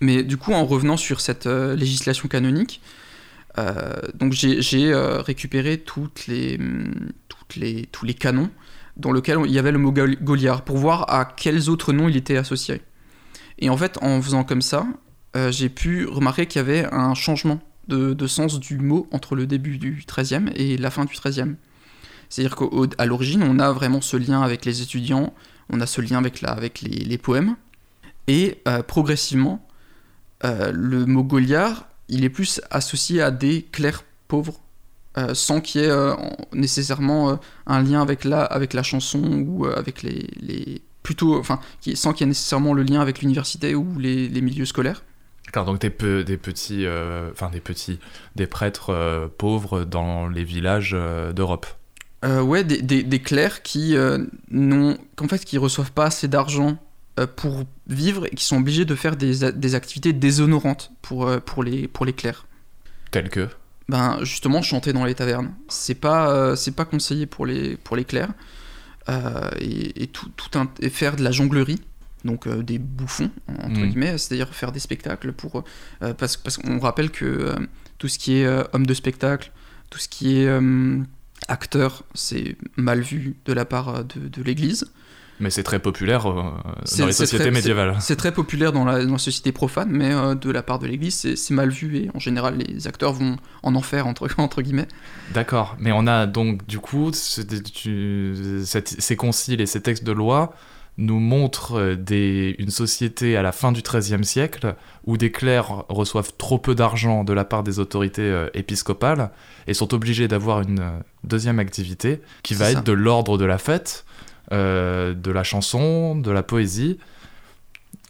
Mais du coup, en revenant sur cette euh, législation canonique, donc j'ai euh, récupéré les, toutes les, tous les canons dans lesquels il y avait le mot Gol- Goliard pour voir à quels autres noms il était associé. Et en fait, en faisant comme ça, euh, j'ai pu remarquer qu'il y avait un changement de, sens du mot entre le début du XIIIe et la fin du XIIIe. C'est-à-dire qu'à l'origine, on a vraiment ce lien avec les étudiants, on a ce lien avec, la, avec les, poèmes, et euh, progressivement, euh, le mot Goliard, il est plus associé à des clercs pauvres, euh, sans qu'il y ait euh, en- nécessairement euh, un lien avec la, avec la chanson ou avec les, les plutôt, enfin, qui- sans qu'il y ait nécessairement le lien avec l'université ou les, les milieux scolaires. D'accord, donc des, pe- des petits, enfin des petits, des prêtres pauvres dans les villages d'Europe. Ouais, des, des, des clercs qui n'ont, qu'en fait, qui reçoivent pas assez d'argent pour vivre et qui sont obligés de faire des, activités déshonorantes pour, euh, pour, les, pour les clercs. Tels que. Ben justement, chanter dans les tavernes, c'est pas, euh, c'est pas conseillé pour les, pour les clercs. Euh, et, et tout, tout un, et faire de la jonglerie, donc euh, des bouffons entre Mhm. guillemets, c'est-à-dire faire des spectacles pour, euh, parce, parce qu'on rappelle que euh, tout ce qui est euh, homme de spectacle, tout ce qui est euh, acteur, c'est mal vu de la part euh, de, de l'Église. Mais c'est très populaire euh, dans les sociétés très- médiévales. C'est très populaire dans la, dans la société profane, mais euh, de la part de l'Église, c'est mal vu et en général, les acteurs vont en enfer entre, entre guillemets. D'accord, mais on a donc du coup ce- tu- cette- ces conciles et ces textes de loi nous montrent euh, des, une société à la fin du XIIIe siècle où des clercs reçoivent trop peu d'argent de la part des autorités euh, épiscopales et sont obligés d'avoir une deuxième activité qui va être de l'ordre de la fête, euh, de la chanson, de la poésie,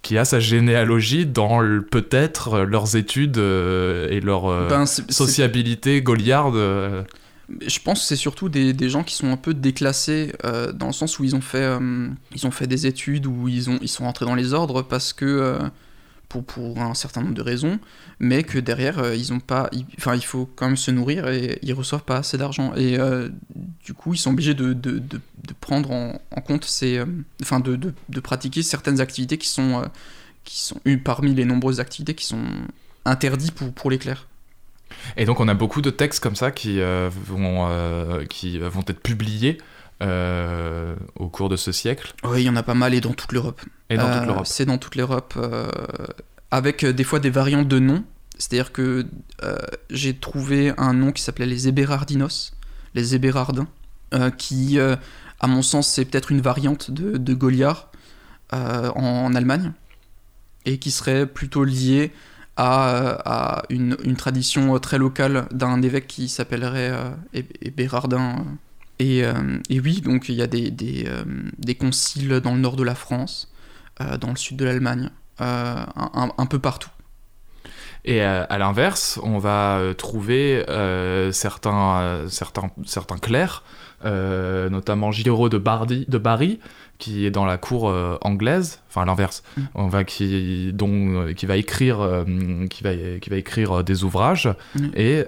qui a sa généalogie dans le- peut-être euh, leurs études euh, et leur euh, Ben, c'est- c'est- sociabilité gauliarde. euh, Je pense que c'est surtout des, des gens qui sont un peu déclassés dans le sens où ils ont fait, ils ont fait des études où ils, ont, ils sont rentrés dans les ordres parce que pour, un certain nombre de raisons, mais que derrière euh, ils ont pas, enfin il faut quand même se nourrir et ils reçoivent pas assez d'argent et euh, du coup ils sont obligés de, de, de, prendre en, compte ces, euh, enfin de, de, pratiquer certaines activités qui sont, euh, qui sont parmi les nombreuses activités qui sont interdites pour, pour les clercs. Et donc on a beaucoup de textes comme ça qui, euh, vont, euh, qui vont être publiés euh, au cours de ce siècle Oui, il y en a pas mal et dans toute l'Europe. et dans Euh, toute l'Europe. C'est dans toute l'Europe, euh, avec euh, des fois des variantes de noms. C'est-à-dire que euh, j'ai trouvé un nom qui s'appelait les Eberhardinos, les Eberhardins, euh, qui, euh, à mon sens, c'est peut-être une variante de, de Goliard euh, en, en Allemagne, et qui serait plutôt liée à, euh, à une, une tradition euh, très locale d'un évêque qui s'appellerait euh, euh. Et, euh, et oui, donc il y a euh, des conciles dans le nord de la France, euh, dans le sud de l'Allemagne, un, peu partout. Et à l'inverse, on va trouver certains clercs, euh, notamment Giraud de, Bardi, de Bari, qui est dans la cour euh, anglaise, enfin à l'inverse, Mm. on va qui, dont, euh, qui va écrire, euh, qui va, qui va écrire des ouvrages Mm. et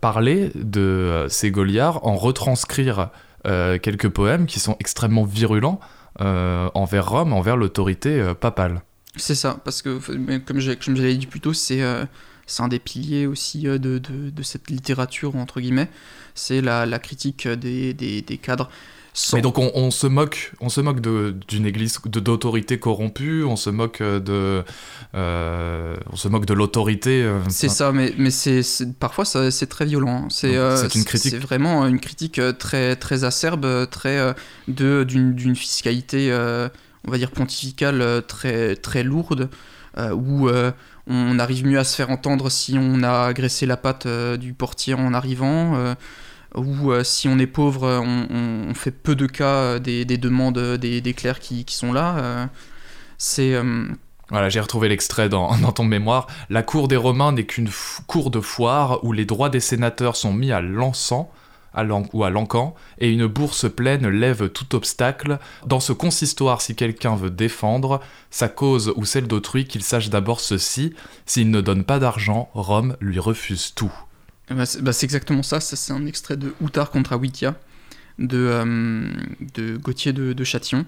parler de ces Goliards, en retranscrire quelques poèmes qui sont extrêmement virulents envers Rome, envers l'autorité papale. C'est ça, parce que comme je l'avais dit plus tôt, c'est c'est un des piliers aussi euh, de, de, de cette littérature, entre guillemets, c'est la, la critique des, des, des cadres. Sans- Mais donc on, on se moque, on se moque d'une église de d'autorité corrompue, on se moque de, euh, on se moque de l'autorité. euh, C'est ça, mais, mais c'est, parfois c'est très violent. hein. C'est, euh, une critique. C'est vraiment une critique euh, très, très acerbe, euh, très, euh, de, d'une, fiscalité, euh, on va dire pontificale, euh, très, très lourde, euh, où euh, on arrive mieux à se faire entendre si on a agressé la patte euh, du portier en arrivant. euh, ou euh, si on est pauvre, on, fait peu de cas des, des demandes des, clercs qui, qui sont là. c'est Voilà, j'ai retrouvé l'extrait dans, dans ton mémoire. La cour des Romains n'est qu'une cour de foire où les droits des sénateurs sont mis à l'encens à ou à l'encan, et une bourse pleine lève tout obstacle. Dans ce consistoire, si quelqu'un veut défendre sa cause ou celle d'autrui, qu'il sache d'abord ceci, s'il ne donne pas d'argent, Rome lui refuse tout. Eh ben, c'est bah, c'est exactement ça, c'est un extrait de Outard contre Awikia de, euh, de Gauthier de, Châtillon.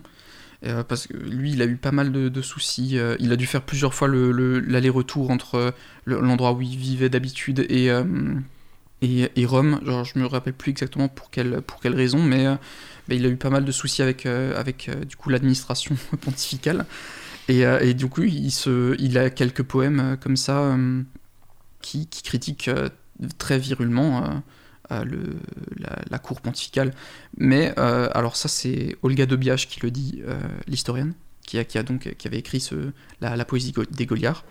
Euh, parce que lui, il a eu pas mal de, soucis. euh, il a dû faire plusieurs fois le- le- l'aller-retour entre le- l'endroit où il vivait d'habitude et, et, et Rome. Genre, je me rappelle plus exactement pour quelle, pour quelle raison, mais, euh, mais il a eu pas mal de soucis avec, euh, avec euh, du coup l'administration pontificale. Et, et du coup, il, se, il a quelques poèmes comme ça qui, qui critiquent très virulement le, la, cour pontificale. Mais alors ça, c'est Olga Dobiach qui le dit, l'historienne, qui, qui, qui avait écrit ce, la, la poésie des Goliards,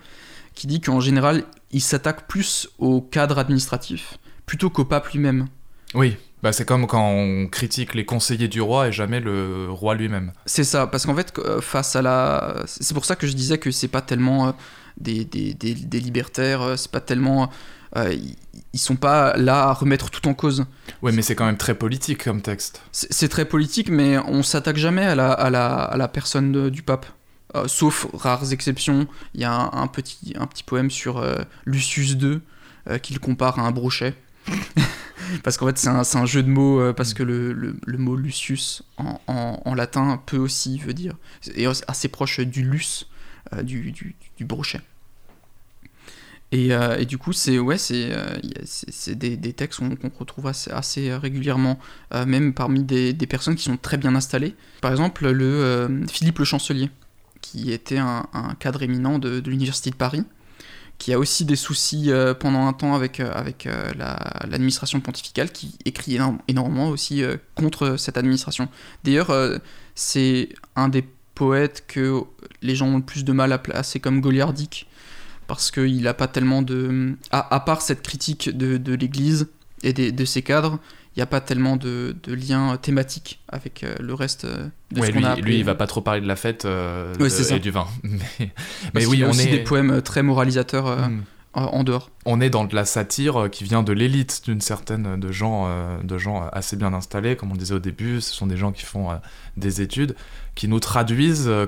qui dit qu'en général, il s'attaque plus au cadre administratif plutôt qu'au pape lui-même. Oui, bah c'est comme quand on critique les conseillers du roi et jamais le roi lui-même. C'est ça, parce qu'en fait, euh, face à la. C'est pour ça que je disais que c'est pas tellement euh, des, des, des, des libertaires, euh, c'est pas tellement. euh, ils- sont pas là à remettre tout en cause. Oui, mais c'est quand même très politique comme texte. C'est très politique, mais on s'attaque jamais à la, à la, à la personne de- du pape. Euh, sauf rares exceptions. Il y a un, un petit, un petit poème sur euh, Lucius II qu'il compare à un brochet. Parce qu'en fait, c'est un, jeu de mots, euh, parce que le, mot Lucius en, latin peut aussi veut dire. est assez proche du lus, euh, du, brochet. Et, euh, et du coup, c'est ouais, c'est des, des textes qu'on retrouve assez, assez régulièrement, même parmi des, personnes qui sont très bien installées. Par exemple, le Philippe le Chancelier, qui était un, cadre éminent de l'Université de Paris, qui a aussi des soucis euh, pendant un temps avec, euh, avec euh, la- l'administration pontificale, qui écrit énormément aussi contre cette administration. D'ailleurs, c'est un des poètes que les gens ont le plus de mal à placer comme goliardique, parce qu'il n'a pas tellement de... À, part cette critique de, l'Église et de ses cadres, il n'y a pas tellement de, de lien thématique avec euh, le reste euh, de Ouais, ce qu'on lui, a appelé- lui, il va pas trop parler de la fête euh, Ouais, de- c'est ça. et du vin. Mais, oui, a on aussi est, des poèmes euh, très moralisateurs euh, Hmm. en dehors. on est dans de la satire euh, qui vient de l'élite d'une certaine de gens, euh, de gens assez bien installés, comme on disait au début. Ce sont des gens qui font euh, des études, qui nous traduisent euh,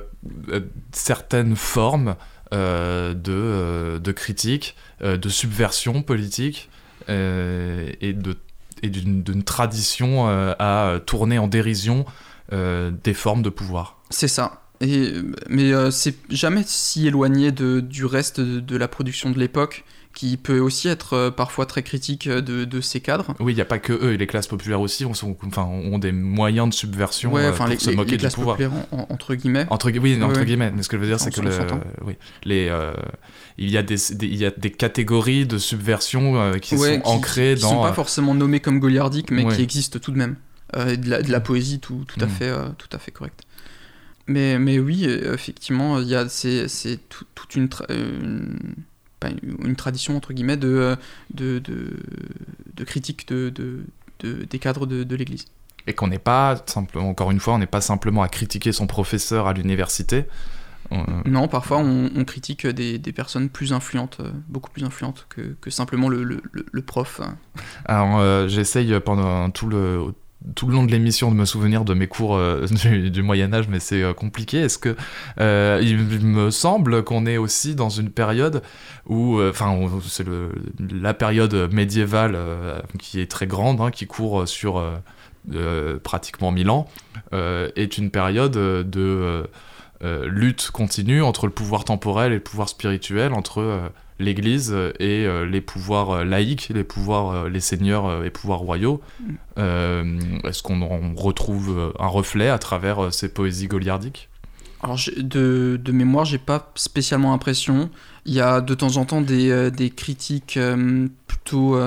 euh, certaines formes euh, de, euh, de critique, euh, de subversion politique euh, et de et d'une tradition euh, à tourner en dérision euh, des formes de pouvoir. C'est ça. Mais euh, c'est jamais si éloigné du reste de la production de l'époque, qui peut aussi être euh, parfois très critique euh, de, de ces cadres. Oui, il n'y a pas que eux, et les classes populaires aussi ont, sont- enfin, ont des moyens de subversion ouais, euh, enfin pour les, se les- moquer les du classes pouvoir. en- entre guillemets. Entre, oui, entre Ouais. guillemets, mais ce que je veux dire, c'est que le, oui, les, euh, il, y a des, des- il y a des catégories de subversion euh, qui Ouais, sont ancrées qui dans. sont pas forcément nommés comme goliardiques, mais qui existent tout de même. Euh, de, la, de la poésie tout, tout, à Mm. fait, tout à fait correct. Mais, mais oui, effectivement, il y a, c'est, c'est tout- toute une, une- tradition, entre guillemets, de, euh, de, de, de critique de, de, de- des cadres de, l'Église. et qu'on n'est pas, simplement, encore une fois, on n'est pas simplement à critiquer son professeur à l'université. On- Non, parfois on, on critique des, des personnes plus influentes, euh, beaucoup plus influentes que, que simplement le, le, le- le prof. hein. Alors, euh, j'essaye pendant tout le, tout le long de l'émission de me souvenir de mes cours euh, du, du Moyen-Âge, mais c'est euh, compliqué. Est-ce que. euh, il me semble qu'on est aussi dans une période où. Enfin, c'est la période médiévale qui est très grande, hein, qui court sur pratiquement 1000 ans, est une période de. lutte continue entre le pouvoir temporel et le pouvoir spirituel, entre l'Église et euh, les pouvoirs euh, laïques, les pouvoirs, euh, les seigneurs et pouvoirs royaux. Euh, Est-ce qu'on retrouve un reflet à travers ces poésies goliardiques? Alors de, de mémoire, j'ai pas spécialement l'impression. Il y a de temps en temps des, des critiques plutôt.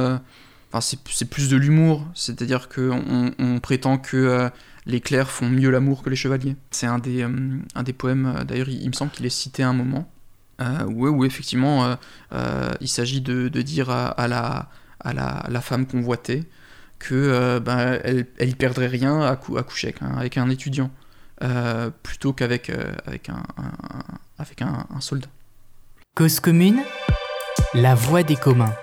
Enfin, c'est c'est plus de l'humour, c'est-à-dire qu'on on prétend que euh, les clercs font mieux l'amour que les chevaliers. C'est un des, euh, un des poèmes, euh, d'ailleurs, il, il me semble qu'il est cité à un moment, euh, où, effectivement euh, euh, il s'agit de, dire à, la, femme convoitée que ben, elle, perdrait rien à, cou- à coucher avec un, étudiant plutôt qu'avec avec un, un- un- avec un, un soldat. Cause commune, la voix des communs.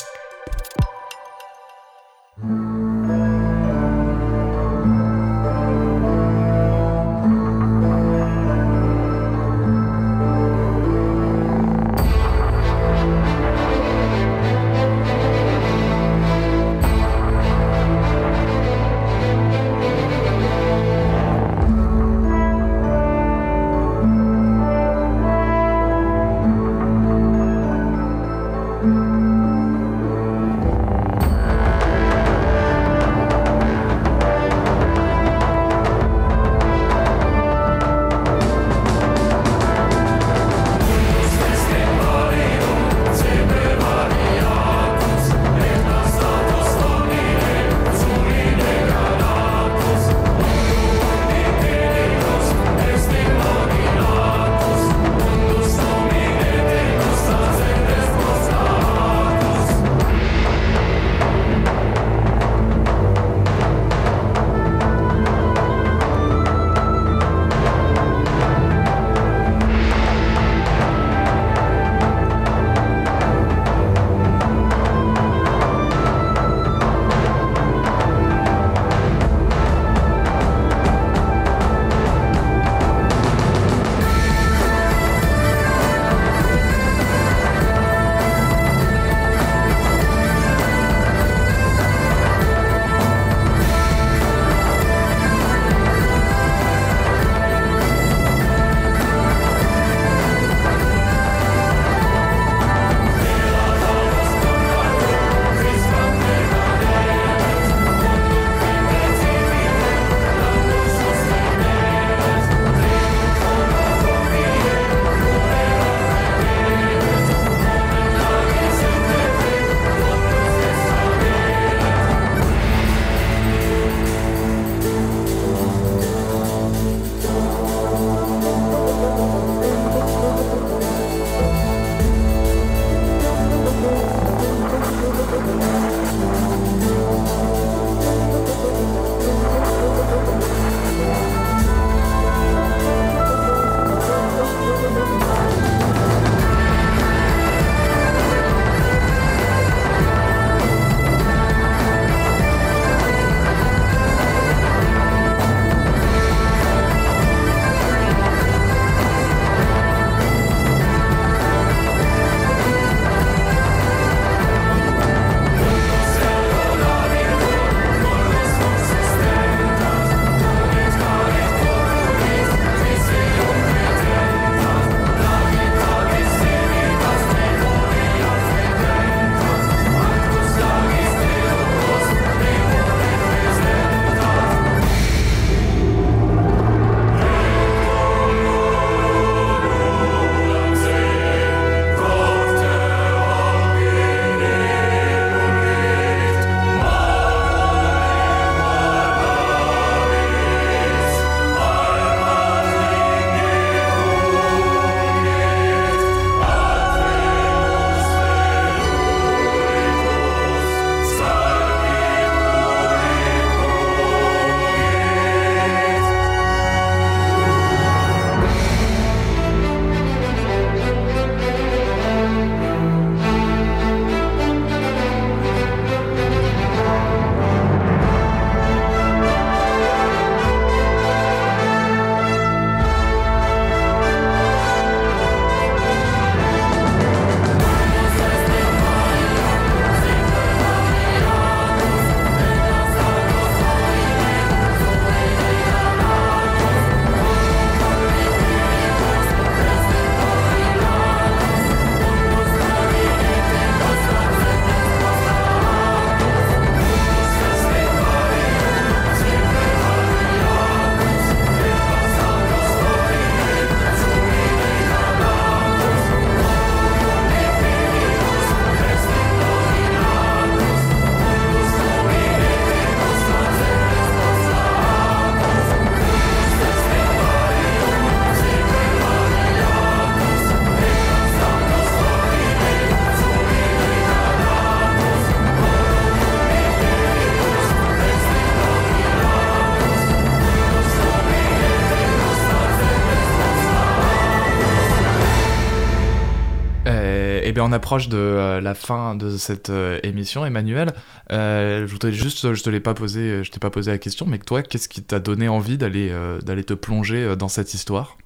On approche de euh, la fin de cette euh, émission, Emmanuel. Euh, je voudrais juste, je te l'ai pas posé, je t'ai pas posé la question, mais toi, qu'est-ce qui t'a donné envie d'aller d'aller te plonger dans cette histoire?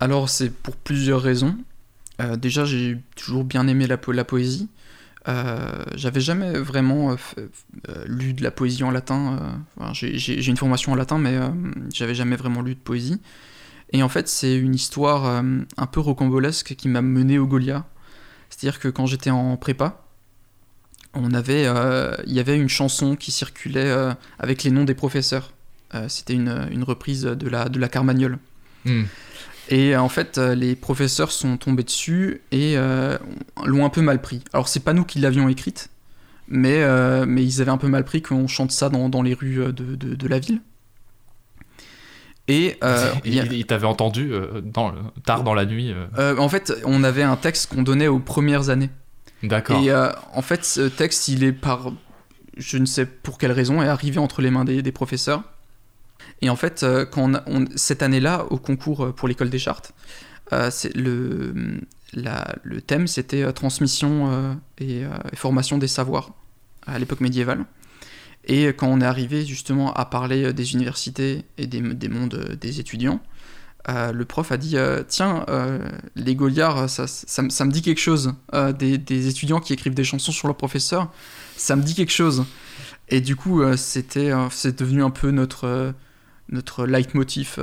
Alors, c'est pour plusieurs raisons. Déjà, j'ai toujours bien aimé la, po- la poésie. Euh, J'avais jamais vraiment lu de la poésie en latin. j'ai- une formation en latin, mais j'avais jamais vraiment lu de poésie. Et en fait, c'est une histoire un peu rocambolesque qui m'a mené au Goliath. C'est-à-dire que quand j'étais en prépa, on avait, euh, il y avait une chanson qui circulait euh, avec les noms des professeurs. Euh, C'était une, une reprise de la, de la Carmagnole. Hmm. Et en fait, les professeurs sont tombés dessus et l'ont un peu mal pris. Alors, c'est pas nous qui l'avions écrite, mais, mais ils avaient un peu mal pris qu'on chante ça dans, dans les rues de, de- de la ville. Et euh, il a- t'avait entendu euh, dans, tard dans la nuit. euh. en fait, on avait un texte qu'on donnait aux premières années. D'accord. Et en fait, ce texte, il est par. Je ne sais pour quelle raison, est arrivé entre les mains des, des professeurs. Et en fait, quand on a- on- cette année-là, au concours pour l'école des chartes, le, la- le thème c'était transmission et, et formation des savoirs à l'époque médiévale. Et quand on est arrivé justement à parler euh, des universités et des, des mondes euh, des étudiants, euh, le prof a dit euh, Tiens, euh, les Goliards, ça, ça, me- ça me dit quelque chose. Des, des étudiants qui écrivent des chansons sur leurs professeurs, ça me dit quelque chose. Et du coup, c'était, c'est devenu un peu notre, notre leitmotiv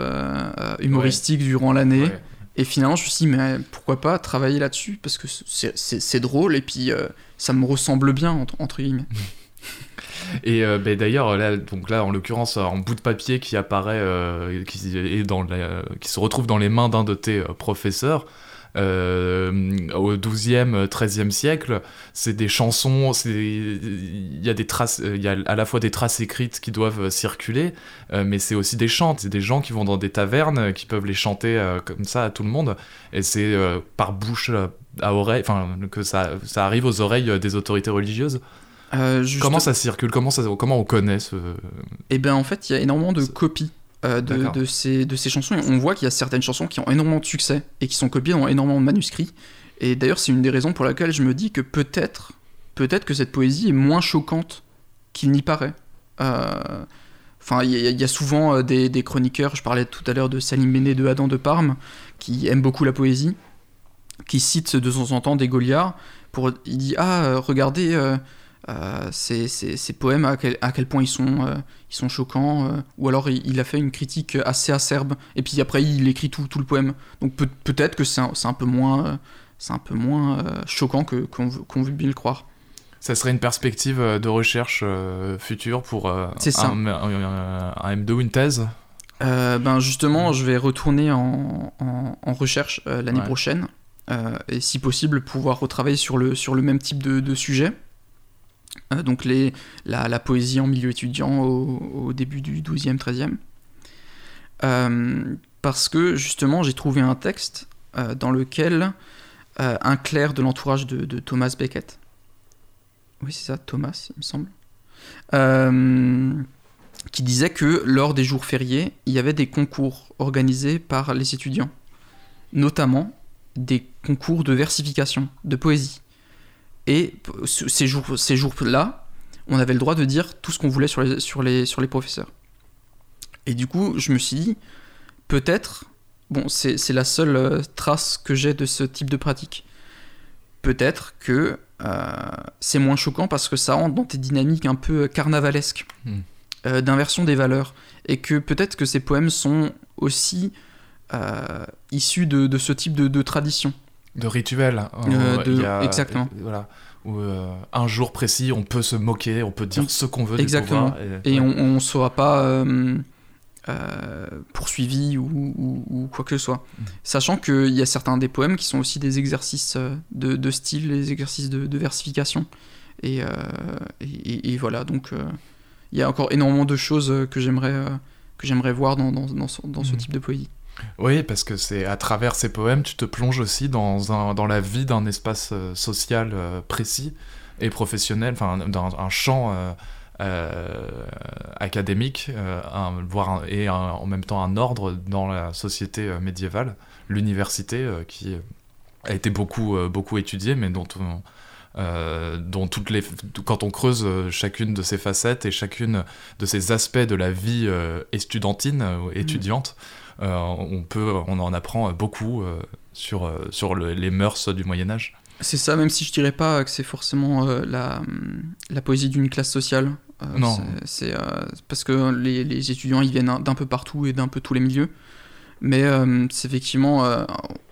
humoristique durant l'année. Ouais. Et finalement, je me suis dit, mais pourquoi pas travailler là-dessus? Parce que c'est, drôle et puis ça me ressemble bien, entre, entre guillemets. Et euh, ben, d'ailleurs, là, donc là, en l'occurrence, en bout de papier qui apparaît, euh, qui, se retrouve dans les mains d'un de tes euh, professeurs. euh, au 12e, 13e siècle, c'est des chansons, il y a des traces, il y a à la fois des traces écrites qui doivent circuler, mais c'est aussi des chants, c'est des gens qui vont dans des tavernes, qui peuvent les chanter comme ça à tout le monde, et c'est par bouche à oreille, enfin que ça, arrive aux oreilles des autorités religieuses. Euh, juste- Comment ça circule? Comment, ça, comment on connaît ce... Eh bien, en fait, il y a énormément de copies euh, de, ces, de ces chansons. Et on voit qu'il y a certaines chansons qui ont énormément de succès et qui sont copiées dans énormément de manuscrits. Et d'ailleurs, c'est une des raisons pour laquelle je me dis que peut-être, peut-être que cette poésie est moins choquante qu'il n'y paraît. Euh, Enfin, il y, a- il y a souvent des, des chroniqueurs, je parlais tout à l'heure de Salim Méné de Adam de Parme, qui aiment beaucoup la poésie, qui citent de temps en temps des Goliards. Pour, il dit Ah, regardez euh, euh, ces, ces- ces poèmes, à quel, à quel point ils sont, euh, ils sont choquants. euh, ou alors il, il a fait une critique assez acerbe, et puis après il écrit tout, tout le poème. Donc peut- peut-être que c'est un, c'est un peu moins, c'est un peu moins choquant que- qu'on veut, qu'on veut bien le croire. Ça serait une perspective de recherche future pour C'est ça. Un, un- un M2 ou une thèse? Ben justement, je vais retourner en, en- en recherche l'année Ouais. prochaine, et si possible pouvoir retravailler sur le, sur le même type de, de sujet. Euh, donc les, la, poésie en milieu étudiant au, début du 12e, 13e. Euh, parce que justement, j'ai trouvé un texte euh, dans lequel un clerc de l'entourage de, de Thomas Becket, oui c'est ça, Thomas, il me semble, qui disait que lors des jours fériés, il y avait des concours organisés par les étudiants, notamment des concours de versification, de poésie. Et ces jours- ces jours-là, on avait le droit de dire tout ce qu'on voulait sur les, sur, les, sur les professeurs. Et du coup, je me suis dit, peut-être, bon, c'est la seule euh, trace que j'ai de ce type de pratique. Peut-être que euh, c'est moins choquant parce que ça rentre dans des dynamiques un peu carnavalesques, Hmm. euh, d'inversion des valeurs. Et que peut-être que ces poèmes sont aussi euh, issus de, de ce type de, de tradition. De rituel Euh, de- a- exactement. Voilà. Où, euh, un jour précis, on peut se moquer, on peut dire Mm. ce qu'on veut du Exactement. pouvoir, Et ouais. on ne sera pas euh, poursuivi ou, ou- ou quoi que ce soit. Mm. Sachant qu'il y a certains des poèmes qui sont aussi des exercices de, de style, des exercices de, de versification. Et, et, et- et voilà, donc il y a encore énormément de choses que j'aimerais que j'aimerais voir dans, dans, dans ce, dans ce Mhm. type de poésie. Oui, parce que c'est à travers ces poèmes, tu te plonges aussi dans, un, dans la vie d'un espace euh, social euh, précis et professionnel, enfin dans un champ euh, euh, académique, euh, un- voire un- et un- en même temps un ordre dans la société médiévale, l'université qui, a été beaucoup, beaucoup étudiée, mais dont on- euh, dont toutes les, quand on creuse chacune de ces facettes et chacune de ces aspects de la vie euh, estudiantine, euh, étudiante, euh, on peut, on en apprend beaucoup euh, sur, euh, sur le- les mœurs du Moyen Âge. C'est ça, même si je dirais pas que c'est forcément euh, la, la poésie d'une classe sociale. Euh, Non. c'est- euh, parce que les, les étudiants ils viennent d'un peu partout et d'un peu tous les milieux. Mais euh, c'est effectivement, euh,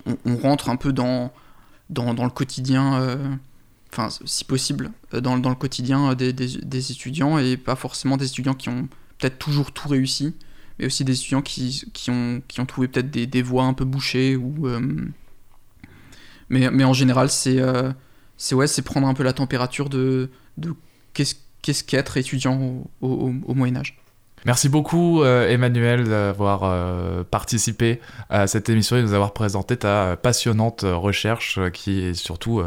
on, on rentre un peu dans, dans, dans le quotidien, euh, enfin si possible, euh, dans, dans le quotidien des, des, des étudiants et pas forcément des étudiants qui ont peut-être toujours tout réussi, mais aussi des étudiants qui, qui, ont, qui ont trouvé peut-être des, des voies un peu bouchées ou. euh, mais, mais en général, c'est euh, ouais, prendre un peu la température de, de qu'est-ce qu'être étudiant au, au, au Moyen Âge. Merci beaucoup euh, Emmanuel d'avoir euh, participé à cette émission et de nous avoir présenté ta passionnante recherche qui est surtout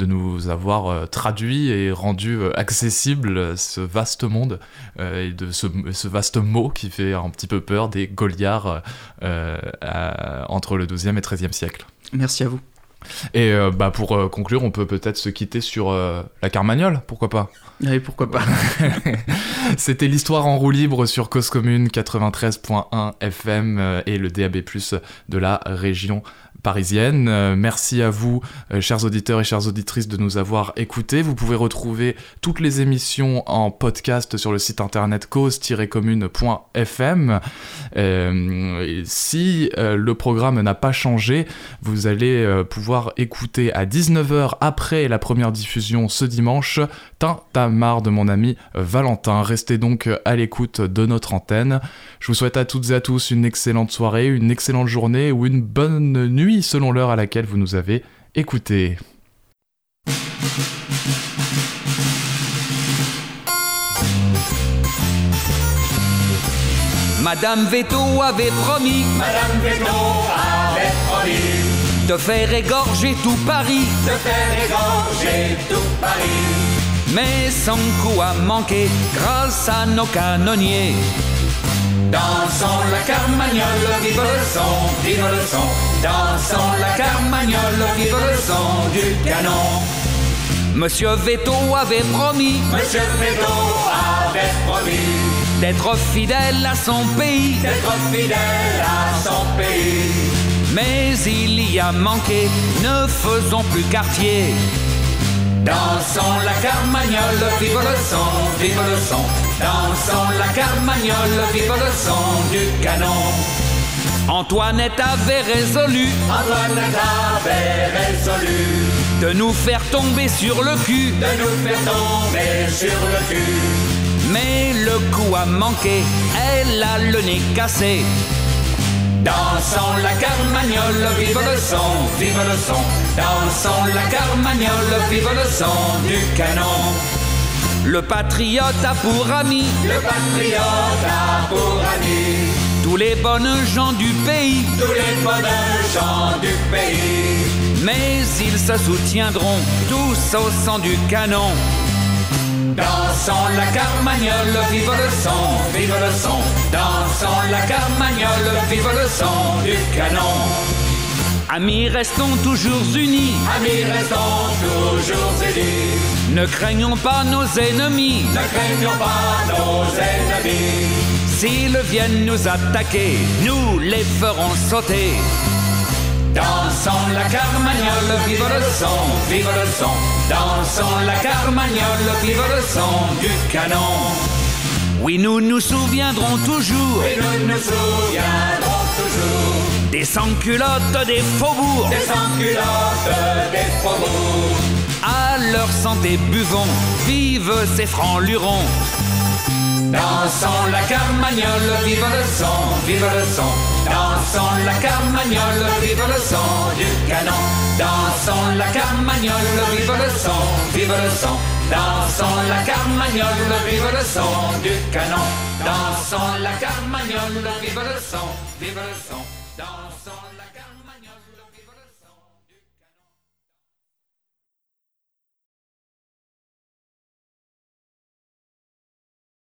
de nous avoir euh, traduit et rendu euh, accessible euh, ce vaste monde et de ce, ce vaste mot qui fait un petit peu peur des Goliards à- entre le 12e et 13e siècle. Merci à vous. Et euh, bah, pour euh, conclure, on peut peut-être se quitter sur euh, la Carmagnole, pourquoi pas? Allez, pourquoi pas. C'était l'histoire en roue libre sur Cause Commune 93.1 FM et le DAB+ de la région parisienne. Euh, merci à vous, euh, chers auditeurs et chères auditrices, de nous avoir écoutés. Vous pouvez retrouver toutes les émissions en podcast sur le site internet cause-commune.fm. Euh, si le programme n'a pas changé, vous allez pouvoir écouter à 19h après la première diffusion ce dimanche Tintamarre de mon ami Valentin. Restez donc à l'écoute de notre antenne. Je vous souhaite à toutes et à tous une excellente soirée, une excellente journée ou une bonne nuit selon l'heure à laquelle vous nous avez écoutés. Madame Veto avait promis Madame Veto avait promis de faire égorger tout Paris, de faire égorger tout Paris. mais son coup a manqué grâce à nos canonniers. Dansons la carmagnole, vive le son, vive le son. Dansons la carmagnole, vive le son du canon. Monsieur Veto avait promis Monsieur Veto avait promis d'être fidèle à son pays, d'être fidèle à son pays. mais il y a manqué, ne faisons plus quartier. Dansons la carmagnole, vive le son, vive le son. Dansons la carmagnole, vive le son du canon. Antoinette avait résolu Antoinette avait résolu de nous faire tomber sur le cul, de nous faire tomber sur le cul. mais le coup a manqué, elle a le nez cassé. Dansons la carmagnole, vive le son, vive le son. Dansons la carmagnole, vive le son du canon. Le patriote a pour ami Le patriote a pour ami tous les bonnes gens du pays, tous les bonnes gens du pays. mais ils se soutiendront tous au sang du canon. Dansons la carmagnole, vive le son, vive le son. Dansons la carmagnole, vive le son du canon. Amis, restons toujours unis, Amis, restons toujours unis. ne craignons pas nos ennemis. Ne craignons pas nos ennemis. S'ils viennent nous attaquer, nous les ferons sauter. Dansons la carmagnole, vive le son, vive le son. Dansons la carmagnole, vive le son du canon. Oui, nous nous souviendrons toujours Et nous nous souviendrons toujours des sans-culottes des faubourgs. des sans-culottes des faubourgs. À leur santé buvons, vive ces francs lurons. Dansons la carmagnole, vive le son, vive le son. Dansons la carmagnole, vive le son du canon. Dansons la carmagnole, vive le son, vive le son. Dansons la carmagnole, vive le son du canon. Dansons la carmagnole, vive le son, vive le son. Dansons la